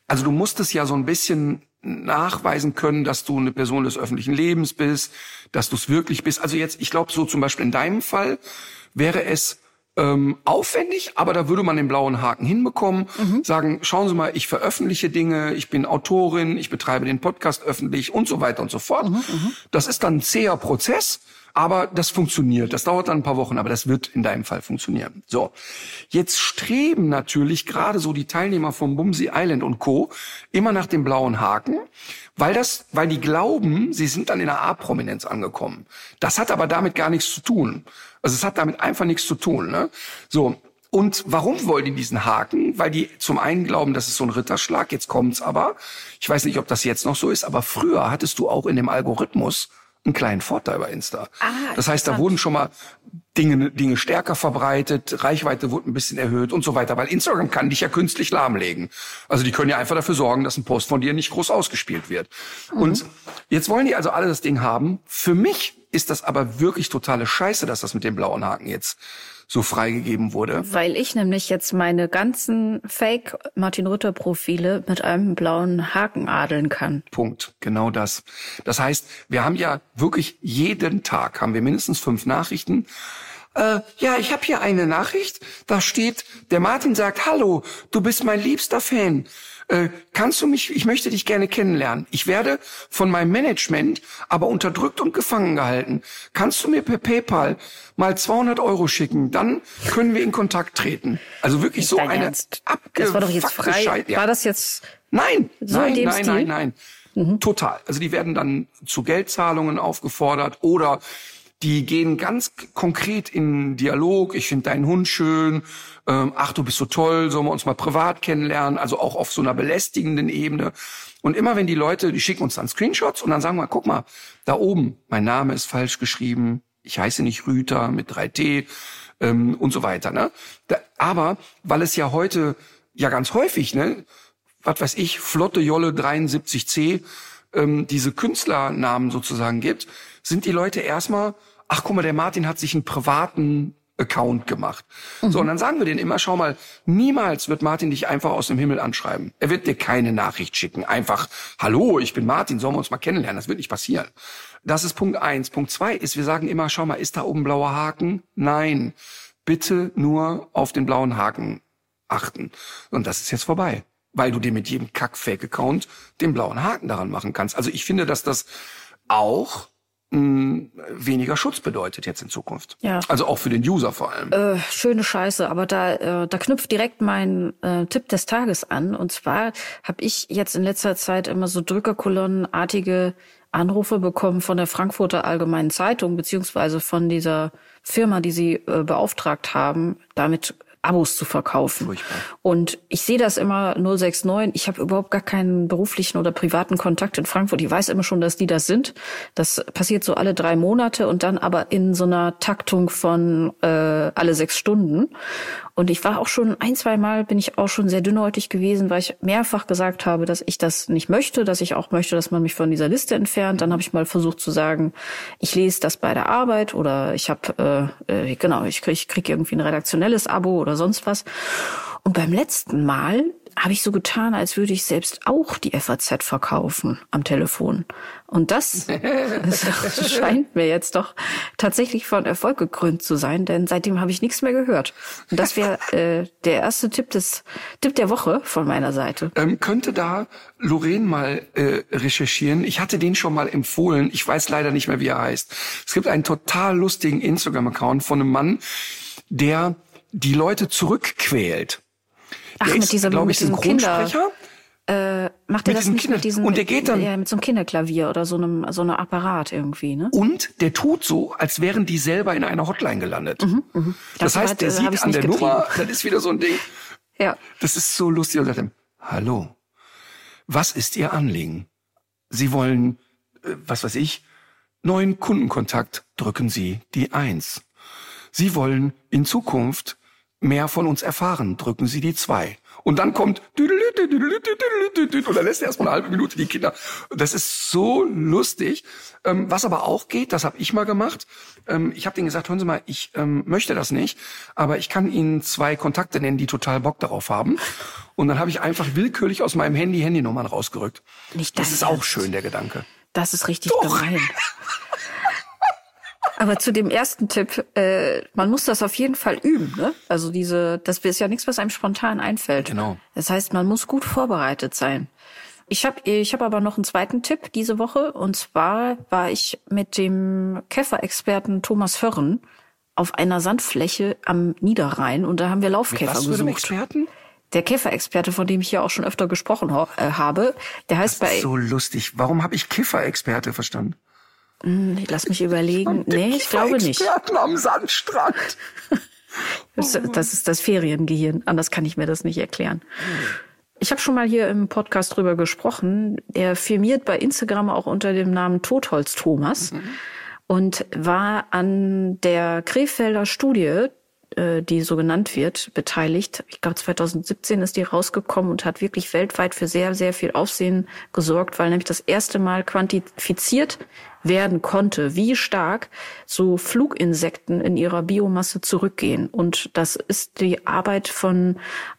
also du musstest ja so ein bisschen nachweisen können, dass du eine Person des öffentlichen Lebens bist, dass du es wirklich bist. Also jetzt, ich glaube, so zum Beispiel in deinem Fall wäre es ähm, aufwendig, aber da würde man den blauen Haken hinbekommen, sagen, schauen Sie mal, ich veröffentliche Dinge, ich bin Autorin, ich betreibe den Podcast öffentlich und so weiter und so fort. Das ist dann ein zäher Prozess, aber das funktioniert. Das dauert dann ein paar Wochen, aber das wird in deinem Fall funktionieren. So, jetzt streben natürlich gerade so die Teilnehmer vom Bumsy Island und Co. immer nach dem blauen Haken, weil das, weil die glauben, sie sind dann in der A-Prominenz angekommen. Das hat aber damit gar nichts zu tun. Also es hat damit einfach nichts zu tun. Ne? So. Und warum wollen die diesen Haken? Weil die zum einen glauben, das ist so ein Ritterschlag. Jetzt kommt's aber. Ich weiß nicht, ob das jetzt noch so ist, aber früher hattest du auch in dem Algorithmus einen kleinen Vorteil bei Insta. Ah, das heißt, da wurden schon mal Dinge, Dinge stärker verbreitet, Reichweite wurde ein bisschen erhöht und so weiter, weil Instagram kann dich ja künstlich lahmlegen. Also die können ja einfach dafür sorgen, dass ein Post von dir nicht groß ausgespielt wird. Und jetzt wollen die also alle das Ding haben. Für mich ist das aber wirklich totale Scheiße, dass das mit dem blauen Haken jetzt so freigegeben wurde. Weil ich nämlich jetzt meine ganzen Fake Martin Rütter Profile mit einem blauen Haken adeln kann. Punkt. Genau das. Das heißt, wir haben ja wirklich jeden Tag haben wir mindestens fünf Nachrichten. Äh, ja, ich habe hier eine Nachricht. Da steht, der Martin sagt, hallo, du bist mein liebster Fan. Äh, kannst du mich, ich möchte dich gerne kennenlernen. Ich werde von meinem Management aber unterdrückt und gefangen gehalten. Kannst du mir per PayPal mal 200 Euro schicken? Dann können wir in Kontakt treten. Also wirklich so eine Ernst? Das war doch jetzt frei. Ja. War das jetzt Nein, So nein, nein, Stil? nein, nein. Mhm. Total. Also die werden dann zu Geldzahlungen aufgefordert oder die gehen ganz konkret in Dialog. Ich finde deinen Hund schön. Ähm, ach, du bist so toll. Sollen wir uns mal privat kennenlernen? Also auch auf so einer belästigenden Ebene. Und immer wenn die Leute, die schicken uns dann Screenshots und dann sagen wir, guck mal, da oben, mein Name ist falsch geschrieben. Ich heiße nicht Rüter mit 3T ähm, und so weiter. Ne? Da, aber weil es ja heute ja ganz häufig, ne, was weiß ich, Flotte Jolle 73C, ähm, diese Künstlernamen sozusagen gibt, sind die Leute erstmal, ach guck mal, der Martin hat sich einen privaten Account gemacht. So, und dann sagen wir denen immer, schau mal, niemals wird Martin dich einfach aus dem Himmel anschreiben. Er wird dir keine Nachricht schicken. Einfach, hallo, ich bin Martin, sollen wir uns mal kennenlernen? Das wird nicht passieren. Das ist Punkt eins. Punkt zwei ist, wir sagen immer, schau mal, ist da oben blauer Haken? Nein. Bitte nur auf den blauen Haken achten. Und das ist jetzt vorbei. Weil du dir mit jedem Kack-Fake-Account den blauen Haken daran machen kannst. Also ich finde, dass das auch mh, weniger Schutz bedeutet jetzt in Zukunft. Ja. Also auch für den User vor allem. äh, schöne Scheiße, aber da, äh, da knüpft direkt mein äh, Tipp des Tages an. Und zwar habe ich jetzt in letzter Zeit immer so Drückerkolonnenartige Anrufe bekommen von der Frankfurter Allgemeinen Zeitung, beziehungsweise von dieser Firma, die sie äh, beauftragt haben, damit Abos zu verkaufen. Furchtbar. Und ich sehe das immer 069. Ich habe überhaupt gar keinen beruflichen oder privaten Kontakt in Frankfurt. Ich weiß immer schon, dass die das sind. Das passiert so alle drei Monate und dann aber in so einer Taktung von äh, alle sechs Stunden. Und ich war auch schon ein, zwei Mal bin ich auch schon sehr dünnhäutig gewesen, weil ich mehrfach gesagt habe, dass ich das nicht möchte, dass ich auch möchte, dass man mich von dieser Liste entfernt. Dann habe ich mal versucht zu sagen, ich lese das bei der Arbeit oder ich habe äh, äh, genau, ich krieg, krieg irgendwie ein redaktionelles Abo oder sonst was. Und beim letzten Mal habe ich so getan, als würde ich selbst auch die FAZ verkaufen am Telefon. Und das, das scheint mir jetzt doch tatsächlich von Erfolg gekrönt zu sein, denn seitdem habe ich nichts mehr gehört. Und das wäre äh, der erste Tipp des Tipp der Woche von meiner Seite. Ähm, könnte da Lorraine mal äh, recherchieren? Ich hatte den schon mal empfohlen. Ich weiß leider nicht mehr, wie er heißt. Es gibt einen total lustigen Instagram-Account von einem Mann, der die Leute zurückquält. Ach, der mit ist, diesem, glaube ich, Synchronsprecher. äh, macht er Mit das diesem nicht Kinder- mit diesem und der geht dann- ja, mit so einem Kinderklavier oder so einem so einem Apparat irgendwie, ne? Und der tut so, als wären die selber in einer Hotline gelandet. Das Mhm, Das heißt, weit, der äh, sieht an der Nummer, das ist wieder so ein Ding. Ja. Das ist so lustig. Und sagt ihm, hallo, was ist Ihr Anliegen? Sie wollen, äh, was weiß ich, neuen Kundenkontakt, drücken Sie die Eins. Sie wollen in Zukunft mehr von uns erfahren, drücken Sie die Zwei. Und dann kommt und dann lässt er erstmal eine halbe Minute die Kinder. Das ist so lustig. Was aber auch geht, das habe ich mal gemacht. Ich habe denen gesagt, hören Sie mal, ich möchte das nicht, aber ich kann Ihnen zwei Kontakte nennen, die total Bock darauf haben. Und dann habe ich einfach willkürlich aus meinem Handy Handynummern rausgerückt. Nicht das dein ist auch schön, der Gedanke. Das ist richtig gemein. Aber zu dem ersten Tipp, äh, man muss das auf jeden Fall üben. Ne? Also diese, das ist ja nichts, was einem spontan einfällt. Genau. Das heißt, man muss gut vorbereitet sein. Ich habe ich hab aber noch einen zweiten Tipp diese Woche. Und zwar war ich mit dem Käferexperten Thomas Förren auf einer Sandfläche am Niederrhein und da haben wir Laufkäfer Was für einen gesucht. Experten? Der Käferexperte, von dem ich hier auch schon öfter gesprochen äh, habe, der heißt bei So lustig. Warum habe ich Kiffer-Experte verstanden? Lass mich überlegen. Nee, ich glaube nicht. Am Sandstrand. Das, das ist das Feriengehirn. Anders kann ich mir das nicht erklären. Ich habe schon mal hier im Podcast drüber gesprochen. Er firmiert bei Instagram auch unter dem Namen Totholz Thomas und war an der Krefelder Studie, äh, die so genannt wird, beteiligt. Ich glaube 2017 ist die rausgekommen und hat wirklich weltweit für sehr, sehr viel Aufsehen gesorgt, weil nämlich das erste Mal quantifiziert werden konnte, wie stark so Fluginsekten in ihrer Biomasse zurückgehen. Und das ist die Arbeit von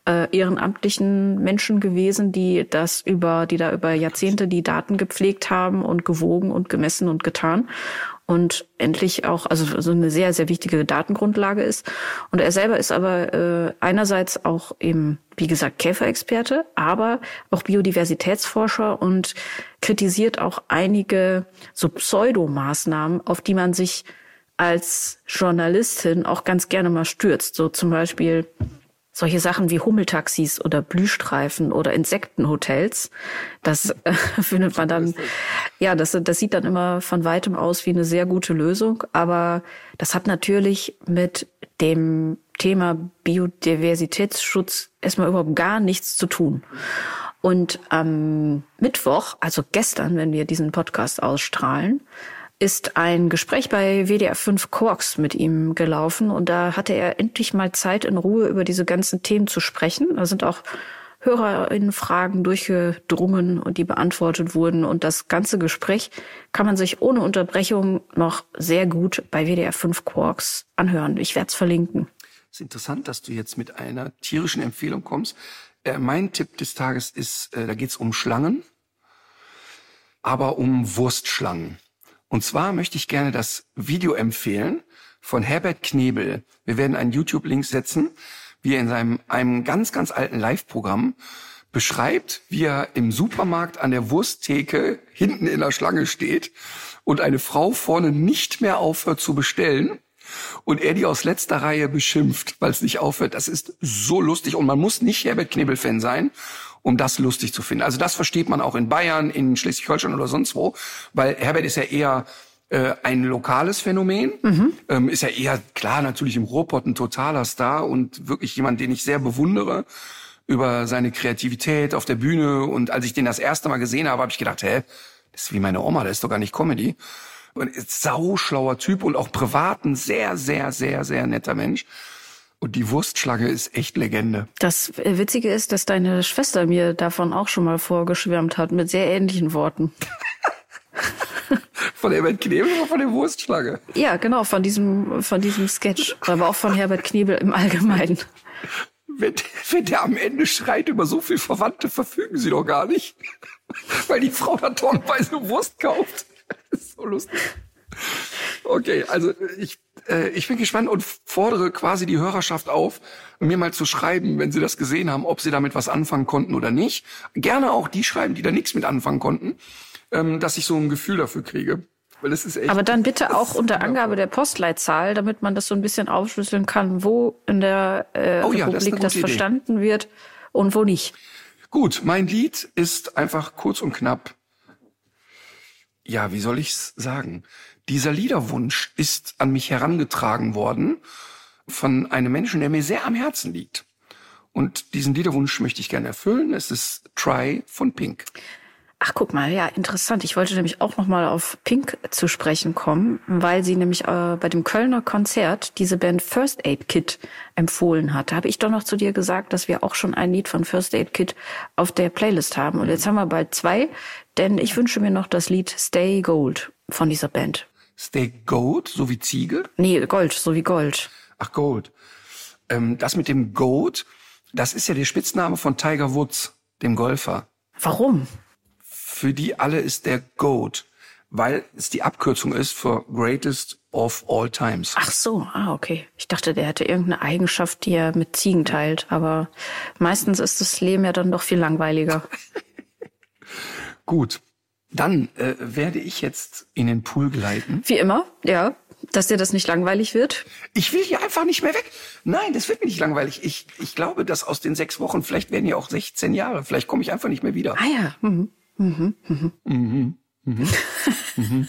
äh, ehrenamtlichen Menschen gewesen, die das über, die da über Jahrzehnte die Daten gepflegt haben und gewogen und gemessen und getan und endlich auch, also so eine sehr, sehr wichtige Datengrundlage ist. Und er selber ist aber äh, einerseits auch eben, wie gesagt, Käferexperte, aber auch Biodiversitätsforscher und kritisiert auch einige so Pseudomaßnahmen, auf die man sich als Journalistin auch ganz gerne mal stürzt. So zum Beispiel solche Sachen wie Hummeltaxis oder Blühstreifen oder Insektenhotels, das äh, findet man dann, ja, das, das sieht dann immer von weitem aus wie eine sehr gute Lösung, aber das hat natürlich mit dem Thema Biodiversitätsschutz erstmal überhaupt gar nichts zu tun. Und am Mittwoch, also gestern, wenn wir diesen Podcast ausstrahlen, ist ein Gespräch bei WDR 5 Quarks mit ihm gelaufen und da hatte er endlich mal Zeit in Ruhe über diese ganzen Themen zu sprechen. Da sind auch Hörerinnenfragen durchgedrungen und die beantwortet wurden und das ganze Gespräch kann man sich ohne Unterbrechung noch sehr gut bei WDR 5 Quarks anhören. Ich werde es verlinken. Es ist interessant, dass du jetzt mit einer tierischen Empfehlung kommst. Äh, mein Tipp des Tages ist, äh, da geht es um Schlangen, aber um Wurstschlangen. Und zwar möchte ich gerne das Video empfehlen von Herbert Knebel. Wir werden einen YouTube-Link setzen, wie er in seinem einem ganz, ganz alten Live-Programm beschreibt, wie er im Supermarkt an der Wursttheke hinten in der Schlange steht und eine Frau vorne nicht mehr aufhört zu bestellen und er die aus letzter Reihe beschimpft, weil es nicht aufhört. Das ist so lustig und man muss nicht Herbert Knebel-Fan sein, um das lustig zu finden. Also das versteht man auch in Bayern, in Schleswig-Holstein oder sonst wo, weil Herbert ist ja eher äh, ein lokales Phänomen, ähm, ist ja eher klar natürlich im Ruhrpott ein totaler Star und wirklich jemand, den ich sehr bewundere über seine Kreativität auf der Bühne. Und als ich den das erste Mal gesehen habe, habe ich gedacht, hä, das ist wie meine Oma, das ist doch gar nicht Comedy. Und ist sauschlauer Typ und auch privat ein sehr, sehr, sehr, sehr netter Mensch. Und die Wurstschlange ist echt Legende. Das Witzige ist, dass deine Schwester mir davon auch schon mal vorgeschwärmt hat, mit sehr ähnlichen Worten. Von Herbert Knebel oder von der Wurstschlange? Ja, genau, von diesem, von diesem Sketch. Aber auch von Herbert Knebel im Allgemeinen. wenn, wenn der am Ende schreit, über so viel Verwandte verfügen sie doch gar nicht. Weil die Frau da tonnenweise Wurst kauft. Das so lustig. Okay, also ich, äh, ich bin gespannt und fordere quasi die Hörerschaft auf, mir mal zu schreiben, wenn sie das gesehen haben, ob sie damit was anfangen konnten oder nicht. Gerne auch die schreiben, die da nichts mit anfangen konnten, ähm, dass ich so ein Gefühl dafür kriege. Weil es ist echt, Aber dann bitte auch unter Angabe der Postleitzahl, damit man das so ein bisschen aufschlüsseln kann, wo in der äh, Oh ja, das Republik das, Idee. verstanden wird und wo nicht. Gut, mein Lied ist einfach kurz und knapp. Ja, wie soll ich's sagen? Dieser Liederwunsch ist an mich herangetragen worden von einem Menschen, der mir sehr am Herzen liegt. Und diesen Liederwunsch möchte ich gerne erfüllen. Es ist Try von Pink. Ach, guck mal, ja, interessant. Ich wollte nämlich auch noch mal auf Pink zu sprechen kommen, weil sie nämlich äh, bei dem Kölner Konzert diese Band First Aid Kit empfohlen hat. Da habe ich doch noch zu dir gesagt, dass wir auch schon ein Lied von First Aid Kit auf der Playlist haben. Und jetzt haben wir bald zwei, denn ich wünsche mir noch das Lied Stay Gold von dieser Band. Stay Gold, so wie Ziege. Nee, Gold, so wie Gold. Ach, Gold. Ähm, das mit dem Gold, das ist ja der Spitzname von Tiger Woods, dem Golfer. Warum? Für die alle ist der Goat, weil es die Abkürzung ist für Greatest of All Times. Ach so, ah, okay. Ich dachte, der hätte irgendeine Eigenschaft, die er mit Ziegen teilt, aber meistens ist das Leben ja dann doch viel langweiliger. Gut, dann äh, werde ich jetzt in den Pool gleiten. Wie immer, ja. Dass dir das nicht langweilig wird. Ich will hier einfach nicht mehr weg. Nein, das wird mir nicht langweilig. Ich, ich glaube, dass aus den sechs Wochen, vielleicht werden ja auch 16 Jahre, vielleicht komme ich einfach nicht mehr wieder. Ah ja. Mhm. Mhm. Mhm.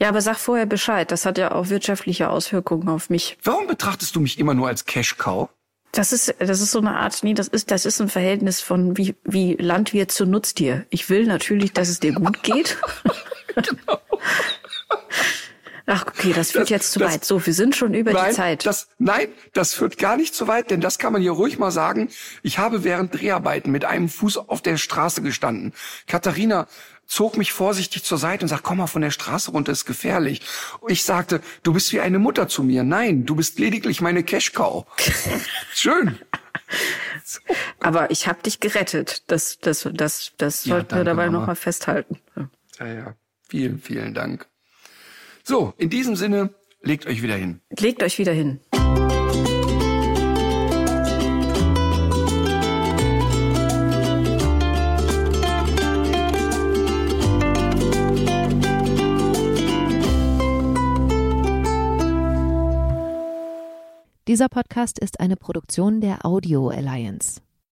Ja, aber sag vorher Bescheid. Das hat ja auch wirtschaftliche Auswirkungen auf mich. Warum betrachtest du mich immer nur als Cash-Cow? Das ist, das ist so eine Art, nee, das ist, das ist ein Verhältnis von wie, wie Landwirt zu Nutztier. Ich will natürlich, dass es dir gut geht. Ach, okay, das führt Das- jetzt zu das- weit. So, wir sind schon über nein, die Zeit. Das, nein, das führt gar nicht so weit, denn das kann man hier ruhig mal sagen. Ich habe während Dreharbeiten mit einem Fuß auf der Straße gestanden. Katharina zog mich vorsichtig zur Seite und sagt, komm mal von der Straße runter, ist gefährlich. Ich sagte, du bist wie eine Mutter zu mir. Nein, du bist lediglich meine Cash-Cow. Schön. Aber ich habe dich gerettet. Das, das, das, das Ja, sollten wir danke, dabei Mama. noch mal festhalten. Ja. Ja, ja. Vielen, vielen Dank. So, in diesem Sinne, legt euch wieder hin. Legt euch wieder hin. Dieser Podcast ist eine Produktion der Audio Alliance.